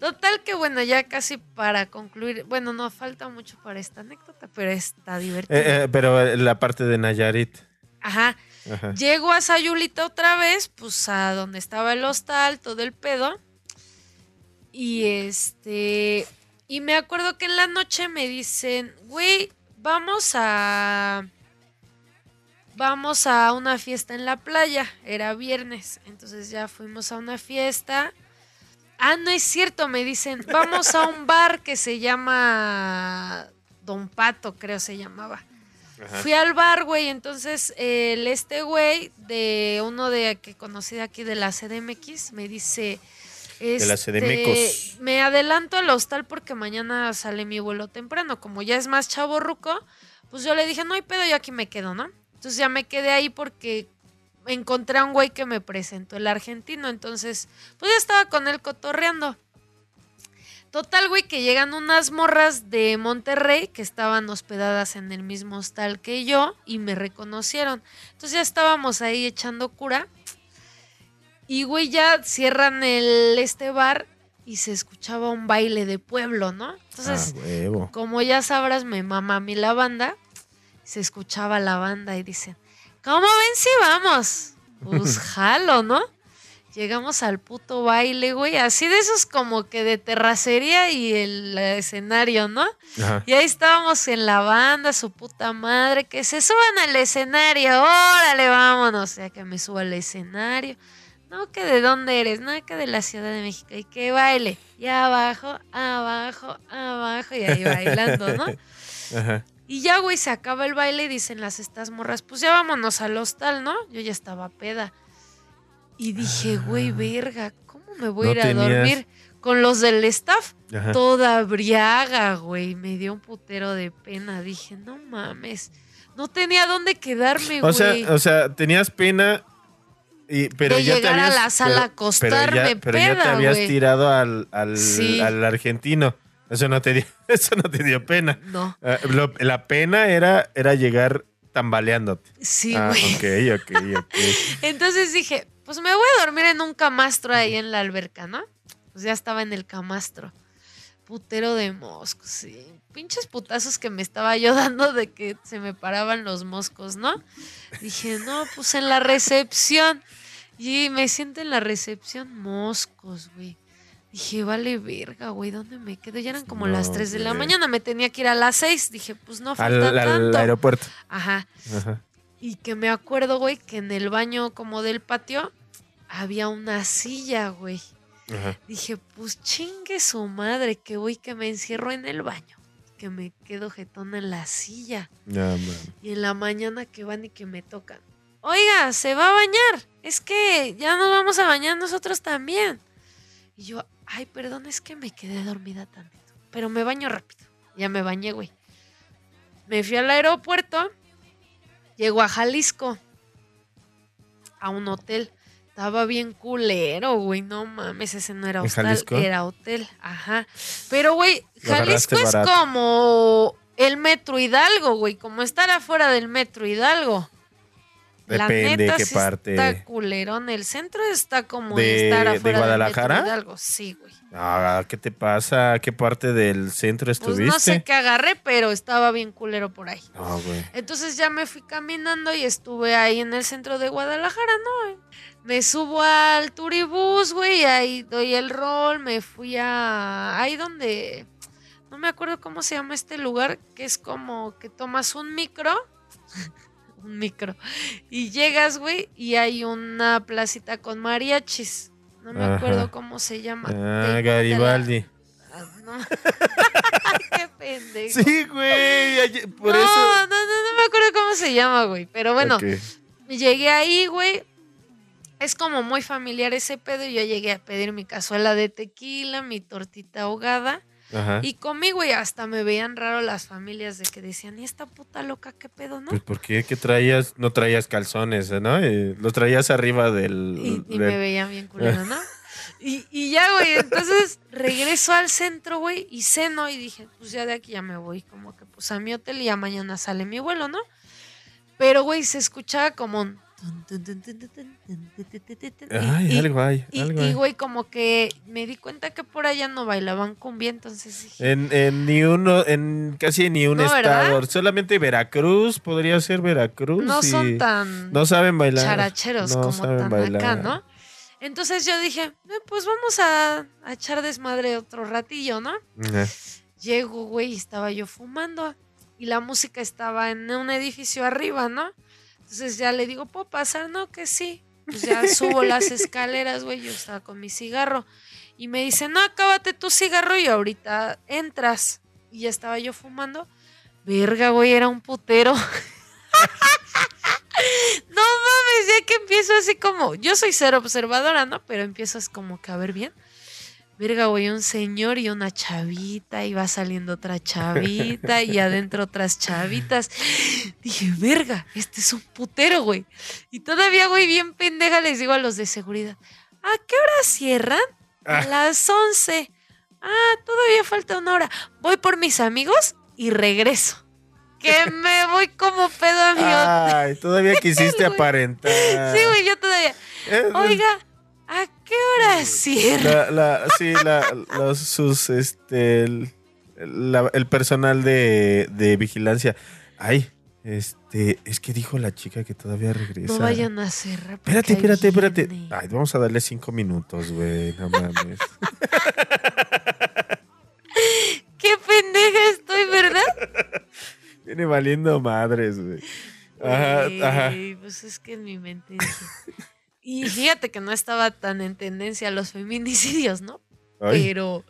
Total que bueno, ya casi para concluir, bueno, no falta mucho para esta anécdota, pero está divertido. Eh, eh, pero eh, la parte de Nayarit. Ajá. Ajá. Llego a Sayulita otra vez, pues a donde estaba el hostal, todo el pedo. Y este. Y me acuerdo que en la noche me dicen, güey, vamos a. Vamos a una fiesta en la playa. Era viernes. Entonces ya fuimos a una fiesta. Ah, no es cierto, me dicen, vamos a un bar que se llama Don Pato, creo se llamaba. Ajá. Fui al bar, güey, entonces el este güey de uno de que conocí de aquí de la CDMX me dice De la este, CDMX. me adelanto al hostal porque mañana sale mi vuelo temprano, como ya es más chavo ruco, pues yo le dije, "No hay pedo, yo aquí me quedo, ¿no?" Entonces ya me quedé ahí porque encontré a un güey que me presentó el argentino, entonces pues ya estaba con él cotorreando. Total, güey, que llegan unas morras de Monterrey que estaban hospedadas en el mismo hostal que yo y me reconocieron. Entonces ya estábamos ahí echando cura. Y, güey, ya cierran el este bar y se escuchaba un baile de pueblo, ¿no? Entonces, ah, huevo. como ya sabrás, me mama a mí la banda. Se escuchaba la banda y dicen, ¿cómo ven si vamos? Pues jalo, ¿no? Llegamos al puto baile, güey. Así de esos como que de terracería y el escenario, ¿no? Ajá. Y ahí estábamos en la banda, su puta madre, que se suban al escenario, órale, vámonos. O sea, que me suba al escenario. No, que de dónde eres, no, que de la Ciudad de México. Y que baile. Y abajo, abajo, abajo. Y ahí bailando, ¿no? Ajá. Y ya, güey, se acaba el baile y dicen las estas morras, pues ya vámonos al hostal, ¿no? Yo ya estaba peda. Y dije, güey, verga, ¿cómo me voy a Ah. No ir a tenías- dormir con los del staff? Ajá. Toda briaga, güey. Me dio un putero de pena. Dije, no mames. No tenía dónde quedarme, O güey. sea, o sea, tenías pena. Y, pero De ya te llegar a la sala a pero- pero ya- acostarme pero ya te habías tirado al, al, Sí. al argentino. Eso no te dio, eso no te dio pena. no. Ah, lo- la pena era, era llegar tambaleándote. Sí, ah, güey. ok, ok, ok. Entonces dije, pues me voy a dormir en un camastro ahí en la alberca, ¿no? Pues ya estaba en el camastro. Putero de moscos, sí. Pinches putazos que me estaba yo dando de que se me paraban los moscos, ¿no? Dije, no, pues en la recepción. Y me siento en la recepción, moscos, güey. Dije, vale verga, güey, ¿dónde me quedo? Ya eran como No, las 3 de la mañana, me tenía que ir a las 6. Dije, pues no Al, falta al tanto. aeropuerto. Ajá. Ajá. Y que me acuerdo, güey, que en el baño como del patio había una silla, güey. Ajá. Dije, pues chingue su madre, que voy que me encierro en el baño. Que me quedo jetona en la silla. No. Y en la mañana que van y que me tocan. Oiga, se va a bañar. Es que ya nos vamos a bañar nosotros también. Y yo, ay, perdón, es que me quedé dormida tantito. Pero me baño rápido. Ya me bañé, güey. Me fui al aeropuerto. Llego a Jalisco. A un hotel. estaba bien culero, güey. No mames, ese no era ¿En hostal, Jalisco? era hotel. Ajá. Pero, güey, Jalisco es barato. como el metro Hidalgo, güey. Como estar afuera del metro Hidalgo. Depende la neta qué parte. Está culerón. El centro está como ¿De- estar de afuera Guadalajara? del metro Hidalgo. Sí, güey. Ah, ¿qué te pasa? ¿Qué parte del centro Pues estuviste? no sé qué agarré, pero estaba bien culero por ahí. Güey. Entonces ya me fui caminando y estuve ahí en el centro de Guadalajara, ¿no? Me subo al turibús, güey, ahí doy el rol, me fui a... Ahí donde... No me acuerdo cómo se llama este lugar, que es como que tomas un micro, un micro, y llegas, güey, y hay una placita con mariachis. No me Ajá. acuerdo cómo se llama. Ah, Te- te la- Garibaldi. Ah, no. Qué pendejo. Sí, güey. Por no, eso. no, no, no me acuerdo cómo se llama, güey. Pero bueno, llegué ahí, güey. Es como muy familiar ese pedo. y Yo llegué a pedir mi cazuela de tequila, mi tortita ahogada. Ajá. Y comí, güey. Hasta me veían raro las familias de que decían, ¿y esta puta loca qué pedo, no? Pues, ¿por qué? ¿Qué traías? No traías calzones, ¿no? Eh, los traías arriba del. Y, y del- me veían bien culero, ¿no? Y, y ya, güey, entonces regreso al centro, güey, y ceno y dije, pues ya de aquí ya me voy, como que pues a mi hotel y ya mañana sale mi vuelo, ¿no? Pero, güey, se escuchaba como un... Ay, y, algo hay. Güey, como que me di cuenta que por allá no bailaban cumbia, entonces En, ni uno, en casi ni un ¿no, estado. Solamente Veracruz, podría ser Veracruz. No son tan. Saben bailar. Characheros como tan acá, ¿no? Entonces yo dije, pues vamos a, echar desmadre otro ratillo, ¿no? Llego, güey, estaba yo fumando. Y la música estaba en un edificio arriba, ¿no? Entonces ya le digo, ¿puedo pasar? No, que sí. Pues ya subo las escaleras, güey. Yo estaba con mi cigarro. Y me dice, no, acábate tu cigarro y ahorita entras. Y ya estaba yo fumando. Verga, güey, era un putero. no mames, ya que empiezo así como. Yo soy cero observadora, ¿no? Pero empiezo así como que a ver bien. Verga, güey, un señor y una chavita, y va saliendo otra chavita, y adentro otras chavitas. Dije, verga, este es un putero, güey. Y todavía, güey, bien pendeja, les digo a los de seguridad, ¿a qué hora cierran? A Ah. las 11. Ah, todavía falta una hora. Voy por mis amigos y regreso. Que me voy como pedo a mi. Ay, todavía quisiste aparentar. Sí, güey, yo todavía. Oiga, ¿a qué hora cierran? La, la, sí, la, los, sus, este, el, personal de, de vigilancia. Ay, este, es que dijo la chica que todavía regresa. No vayan a cerrar. Espérate, espérate, espérate. Ay, vamos a darle cinco minutos, güey. No mames. Qué pendeja estoy, ¿verdad? Viene valiendo madres, güey. Ajá, ajá. Pues es que en mi mente dije. Y fíjate que no estaba tan en tendencia los feminicidios, ¿no? Ay, Pero,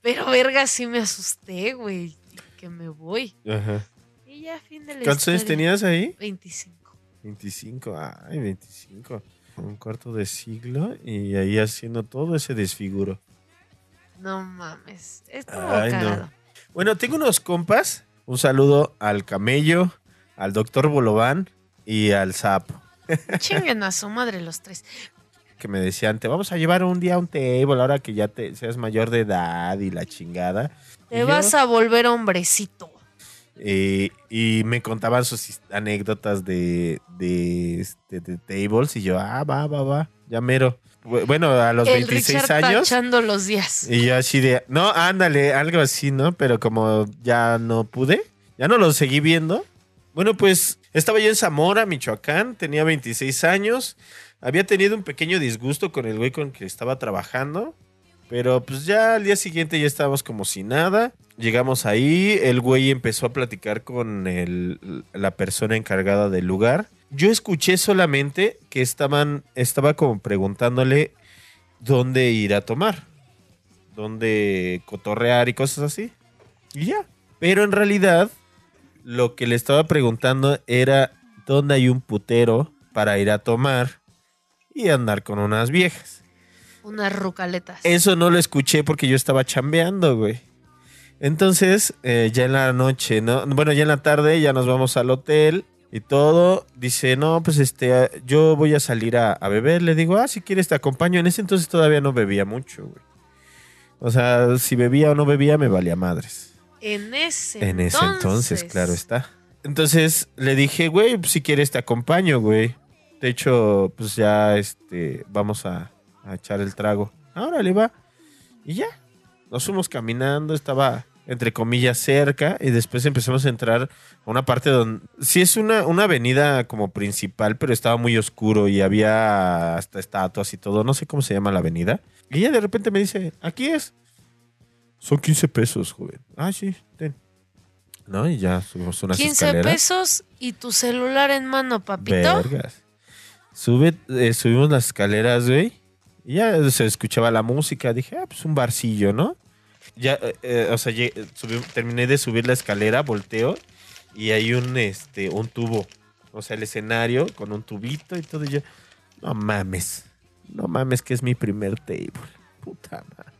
pero verga, sí me asusté, güey. Que me voy. ajá. Y ya, fin de la ¿Cuántos años tenías ahí? 25. 25, ay, 25. Un cuarto de siglo y ahí haciendo todo ese desfiguro. No mames. Ay, no. Bueno, tengo unos compas. Un saludo al camello, al doctor Bolobán y al sapo. Chinguen a su madre los tres. Que me decían, te vamos a llevar un día a un table ahora que ya te seas mayor de edad y la chingada. Y Te yo, vas a volver hombrecito. eh, y me contaban sus anécdotas de, de, este, de tables y yo, ah, va, va, va, ya mero. Bu- Bueno, a los El 26 Richard años. tachando los días. Y yo así de, no, ándale, algo así, ¿no? Pero como ya no pude, ya no lo seguí viendo. Bueno, pues estaba yo en Zamora, Michoacán, tenía 26 años. Había tenido un pequeño disgusto con el güey con el que estaba trabajando. Pero pues ya al día siguiente ya estábamos como si nada. Llegamos ahí, el güey empezó a platicar con la persona encargada del lugar. Yo escuché solamente que estaban, estaba como preguntándole dónde ir a tomar, dónde cotorrear y cosas así. Y ya. Pero en realidad, lo que le estaba preguntando era dónde hay un putero para ir a tomar y andar con unas viejas. Unas rucaletas. Eso no lo escuché porque yo estaba chambeando, güey. Entonces, eh, ya en la noche, ¿no? Bueno, ya en la tarde ya nos vamos al hotel y todo. Dice, no, pues este, yo voy a salir a, a beber. Le digo, ah, si quieres te acompaño. En ese entonces todavía no bebía mucho, güey. O sea, si bebía o no bebía, me valía madres. En ese En ese entonces, claro está. Entonces le dije, güey, pues, si quieres te acompaño, güey. De hecho, pues ya este, vamos a, a echar el trago. Ahora le va. Y ya. Nos fuimos caminando, estaba entre comillas cerca y después empezamos a entrar a una parte donde sí es una, una avenida como principal, pero estaba muy oscuro y había hasta estatuas y todo. No sé cómo se llama la avenida. Y ella de repente me dice, aquí es. Son 15 pesos, joven. Ah, sí, ten. ¿No? Y ya subimos unas 15 escaleras. pesos y tu celular en mano, papito. Vergas. Sube, eh, subimos las escaleras, güey. Y ya se escuchaba la música. Dije, ah, pues un barcillo, ¿no? Ya, eh, eh, o sea, subí- terminé de subir la escalera, volteo. Y hay un, este, un tubo. O sea, el escenario con un tubito y todo. Y yo, no mames. No mames, que es mi primer table. Puta madre.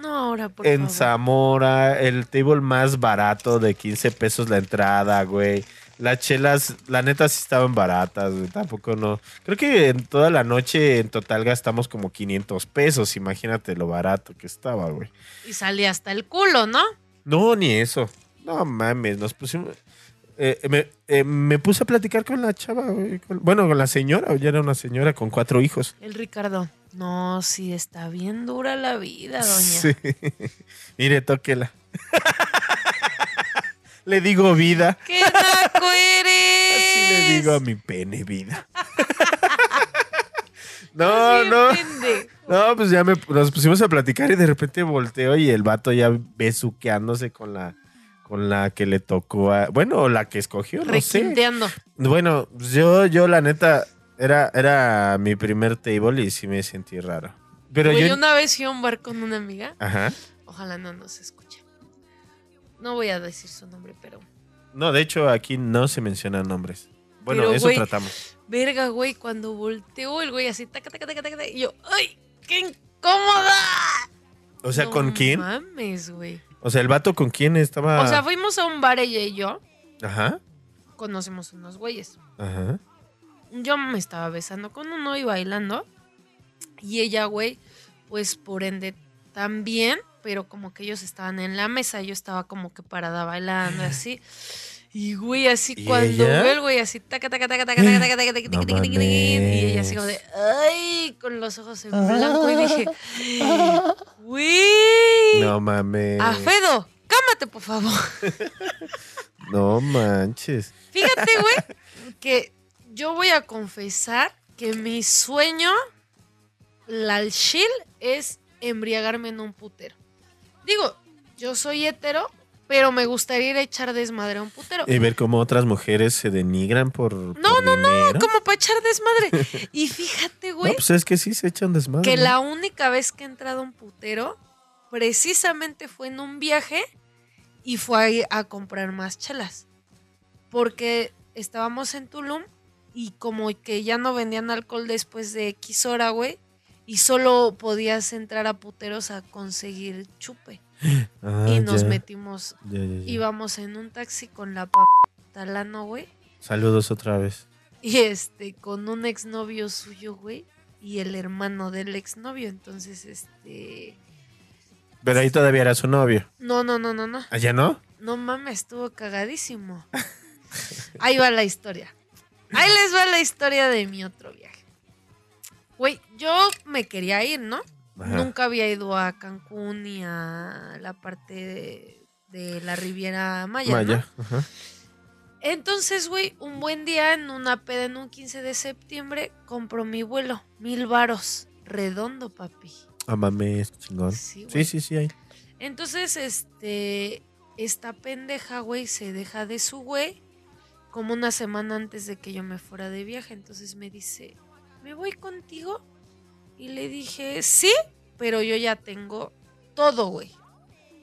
No, ahora, por en favor. Zamora, el table más barato de 15 pesos la entrada, güey. Las chelas, la neta sí estaban baratas, güey. Tampoco no. Creo que en toda la noche en total gastamos como 500 pesos. Imagínate lo barato que estaba, güey. Y salía hasta el culo, ¿no? No, ni eso. No mames, nos pusimos. Eh, me, eh, me puse a platicar con la chava, güey. con- bueno, con la señora, ya era una señora con cuatro hijos. El Ricardo. No, sí, está bien dura la vida, doña. Sí. Mire, tóquela. Le digo vida. ¡Qué naco eres! Así le digo a mi pene vida. no, no. Pendejo. No, pues ya me, nos pusimos a platicar y de repente volteo y el vato ya besuqueándose con la con la que le tocó a, bueno, la que escogió, no sé. Bueno, yo yo la neta era era mi primer table y sí me sentí raro. Pero yo una vez fui a un bar con una amiga. Ajá. Ojalá no nos escuche. No voy a decir su nombre, pero. No, de hecho aquí no se mencionan nombres. Bueno, Pero, eso güey, tratamos. Verga, güey, cuando volteó el güey así, taca, taca, taca, taca, taca, y yo, ¡ay! ¡Qué incómoda! O sea, No ¿con quién? mames, güey. O sea, el vato con quién estaba. O sea, fuimos a un bar ella y yo. Ajá. Conocemos unos güeyes. Ajá. Yo me estaba besando con uno y bailando. Y ella, güey, pues por ende también, pero como que ellos estaban en la mesa, yo estaba como que parada bailando así. Y güey, así ¿Y cuando ella? ve el güey así, taca, taca, taca, taca, taca, taca, taca, taca, taca, taca, taca, taca, y ella así como de, ay, con los ojos en blanco y dije, güey, No mames. Afedo, cámate por favor. No manches. Fíjate, güey, que yo voy a confesar que mi sueño, la chill, es embriagarme en un putero. Digo, yo soy hetero, pero me gustaría ir a echar desmadre a un putero. Y ver cómo otras mujeres se denigran por. No, por no, no, como para echar desmadre. Y fíjate, güey, No, pues es que sí se echan desmadre. que ¿no? la única vez que he entrado a un putero, precisamente fue en un viaje y fue a, a comprar más chelas. Porque estábamos en Tulum y como que ya no vendían alcohol después de X hora, güey. Y solo podías entrar a puteros a conseguir chupe. Ah, y nos ya, metimos, ya, ya, ya. íbamos en un taxi con la p talano, güey. Saludos otra vez. Y este, con un exnovio suyo, güey. Y el hermano del exnovio. Entonces, este. Pero ahí todavía era su novio. No, no, no, no, no. ¿Allá no? No mames, estuvo cagadísimo. Ahí va la historia. Ahí les va la historia de mi otro viaje. Güey, yo me quería ir, ¿no? Ajá. Nunca había ido a Cancún ni a la parte de, de la Riviera Maya. ¿no? Maya. Ajá. Entonces, güey, un buen día en una peda en un 15 de septiembre, compro mi vuelo. Mil varos. Redondo, papi. Ah, mames, chingón. Sí. Sí, sí, sí, ahí. Entonces, este, esta pendeja, güey, se deja de su güey como una semana antes de que yo me fuera de viaje. Entonces me dice, ¿me voy contigo? Y le dije, sí, pero yo ya tengo todo, güey.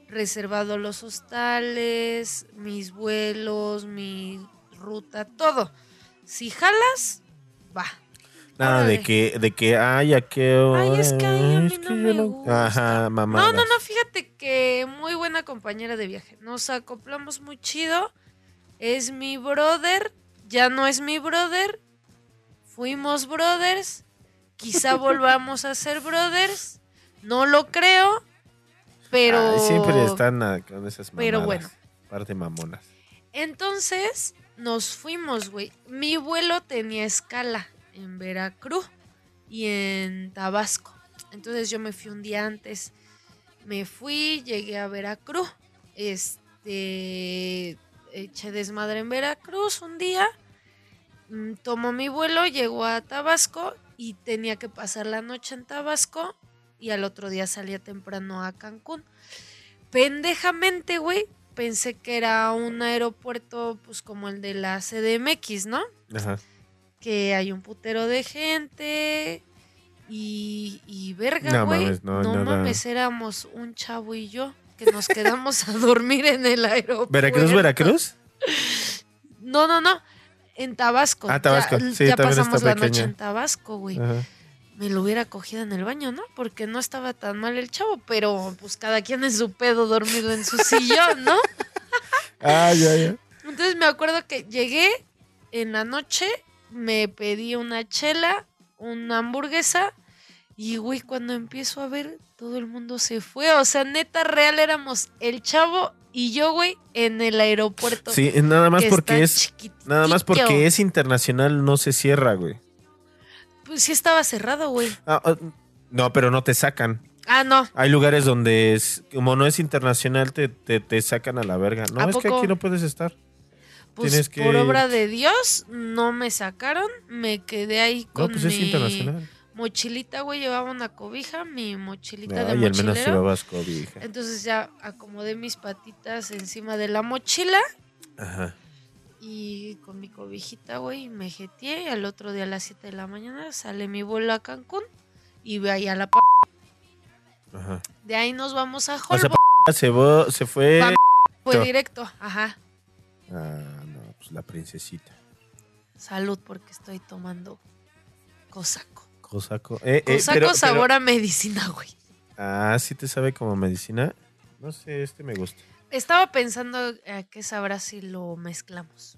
Reservado los hostales, mis vuelos, mi ruta, todo. Si jalas, va. Nada de que, de que, ay, a qué hora. Ay, es que ahí a mí es no que me gusta. Ajá, mamá. No, no, no, fíjate que muy buena compañera de viaje. Nos acoplamos muy chido. Es mi brother ya no es mi brother. Fuimos brothers. Quizá volvamos a ser brothers. No lo creo. Pero. Ay, siempre están ah, con esas mamadas. Pero bueno. Parte mamonas. Entonces nos fuimos, güey. Mi vuelo tenía escala en Veracruz y en Tabasco. Entonces yo me fui un día antes. Me fui, llegué a Veracruz. Este. Eché desmadre en Veracruz un día. Mm, Tomó mi vuelo, llegó a Tabasco y tenía que pasar la noche en Tabasco. Y al otro día salía temprano a Cancún. Pendejamente, güey, pensé que era un aeropuerto, pues como el de la CDMX, ¿no? Ajá. Que hay un putero de gente. Y, y verga, No güey. mames, no, no mames, éramos un chavo y yo que nos quedamos a dormir en el aeropuerto. ¿Veracruz, Veracruz? No, no, no. En Tabasco. Ah, Tabasco. Ya, Sí, ya pasamos la noche en Tabasco, güey. Ajá. Me lo hubiera cogido en el baño, ¿no? Porque no estaba tan mal el chavo, pero pues cada quien en su pedo dormido en su sillón, ¿no? Ah, ya, ya. Entonces me acuerdo que llegué en la noche, me pedí una chela, una hamburguesa y güey, cuando empiezo a ver, todo el mundo se fue. O sea, neta real éramos el chavo y yo, güey, en el aeropuerto. Sí, nada más que porque es. Nada más porque es internacional, no se cierra, güey. Pues sí estaba cerrado, güey. Ah, ah, no, pero no te sacan. Ah, no. Hay lugares donde, es, como no es internacional, te, te, te sacan a la verga. No, ¿A es que aquí no puedes estar. Pues Tienes que por obra de Dios no me sacaron. Me quedé ahí No, con pues es internacional. Mochilita, güey. Llevaba una cobija, mi mochilita de Ay, al menos mochilero. llevabas cobija. Entonces ya acomodé mis patitas encima de la mochila Ajá. y con mi cobijita, güey, me jeteé. Al otro día a las 7 de la mañana sale mi vuelo a Cancún y ve ahí a la p. Ajá. De ahí nos vamos a O sea, Holbox. se, vo- se fue. Fue to- directo, ajá. Ah, no, pues la princesita. Salud porque estoy tomando cosaco. Cosaco. Eh, eh, Cosaco pero- pero- sabor a medicina, güey. Ah, sí te sabe como medicina. No sé, este me gusta. Estaba pensando a qué sabrá si lo mezclamos.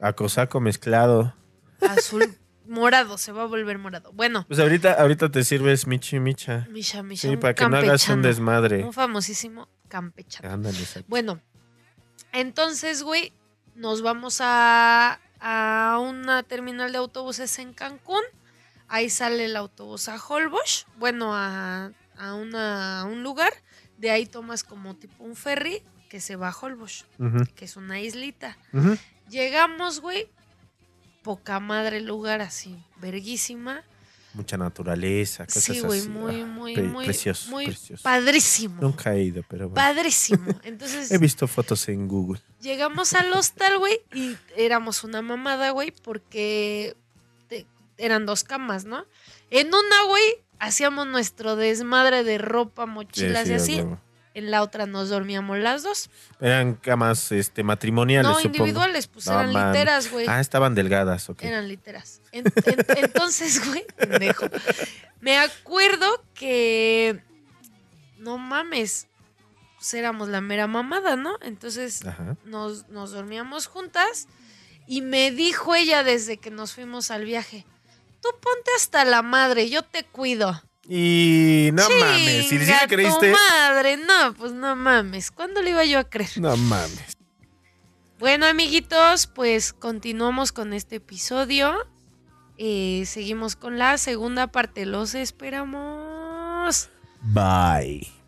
A cosaco mezclado. Azul morado, se va a volver morado. Bueno, Pues ahorita, ahorita te sirves michi micha. Misha, Misha, Sí, para que no hagas un desmadre. Un famosísimo campechano. Ándale. Bueno, entonces, güey, nos vamos a, a una terminal de autobuses en Cancún. Ahí sale el autobús a Holbox, bueno, a, a una- a un lugar. De ahí tomas como tipo un ferry que se va a Holbox, Ujú, que es una islita. Llegamos, güey, poca madre el lugar así, verguísima. Mucha naturaleza, cosas Sí, güey, así. muy, Ah, muy, muy, precioso, muy precioso. padrísimo. Nunca he ido, pero bueno. Padrísimo. Entonces, He visto fotos en Google. Llegamos al hostal, güey, y éramos una mamada, güey, porque eran dos camas, ¿no? En una, güey, hacíamos nuestro desmadre de ropa, mochilas Sí, y sí, así. En la otra nos dormíamos las dos. Eran camas este, matrimoniales, no, supongo. individuales, pues No, eran man. literas, güey. Ah, estaban delgadas, ok. Eran literas. En- en- entonces, güey, pendejo. Me acuerdo que. No mames. Pues éramos la mera mamada, ¿no? Entonces nos, nos dormíamos juntas y me dijo ella desde que nos fuimos al viaje, tú ponte hasta la madre, yo te cuido. Y no mames, si sí Chinga le creíste. tu madre, no, pues no mames, ¿cuándo le iba yo a creer? No mames. Bueno, amiguitos, pues continuamos con este episodio. Eh, seguimos con la segunda parte, los esperamos. Bye.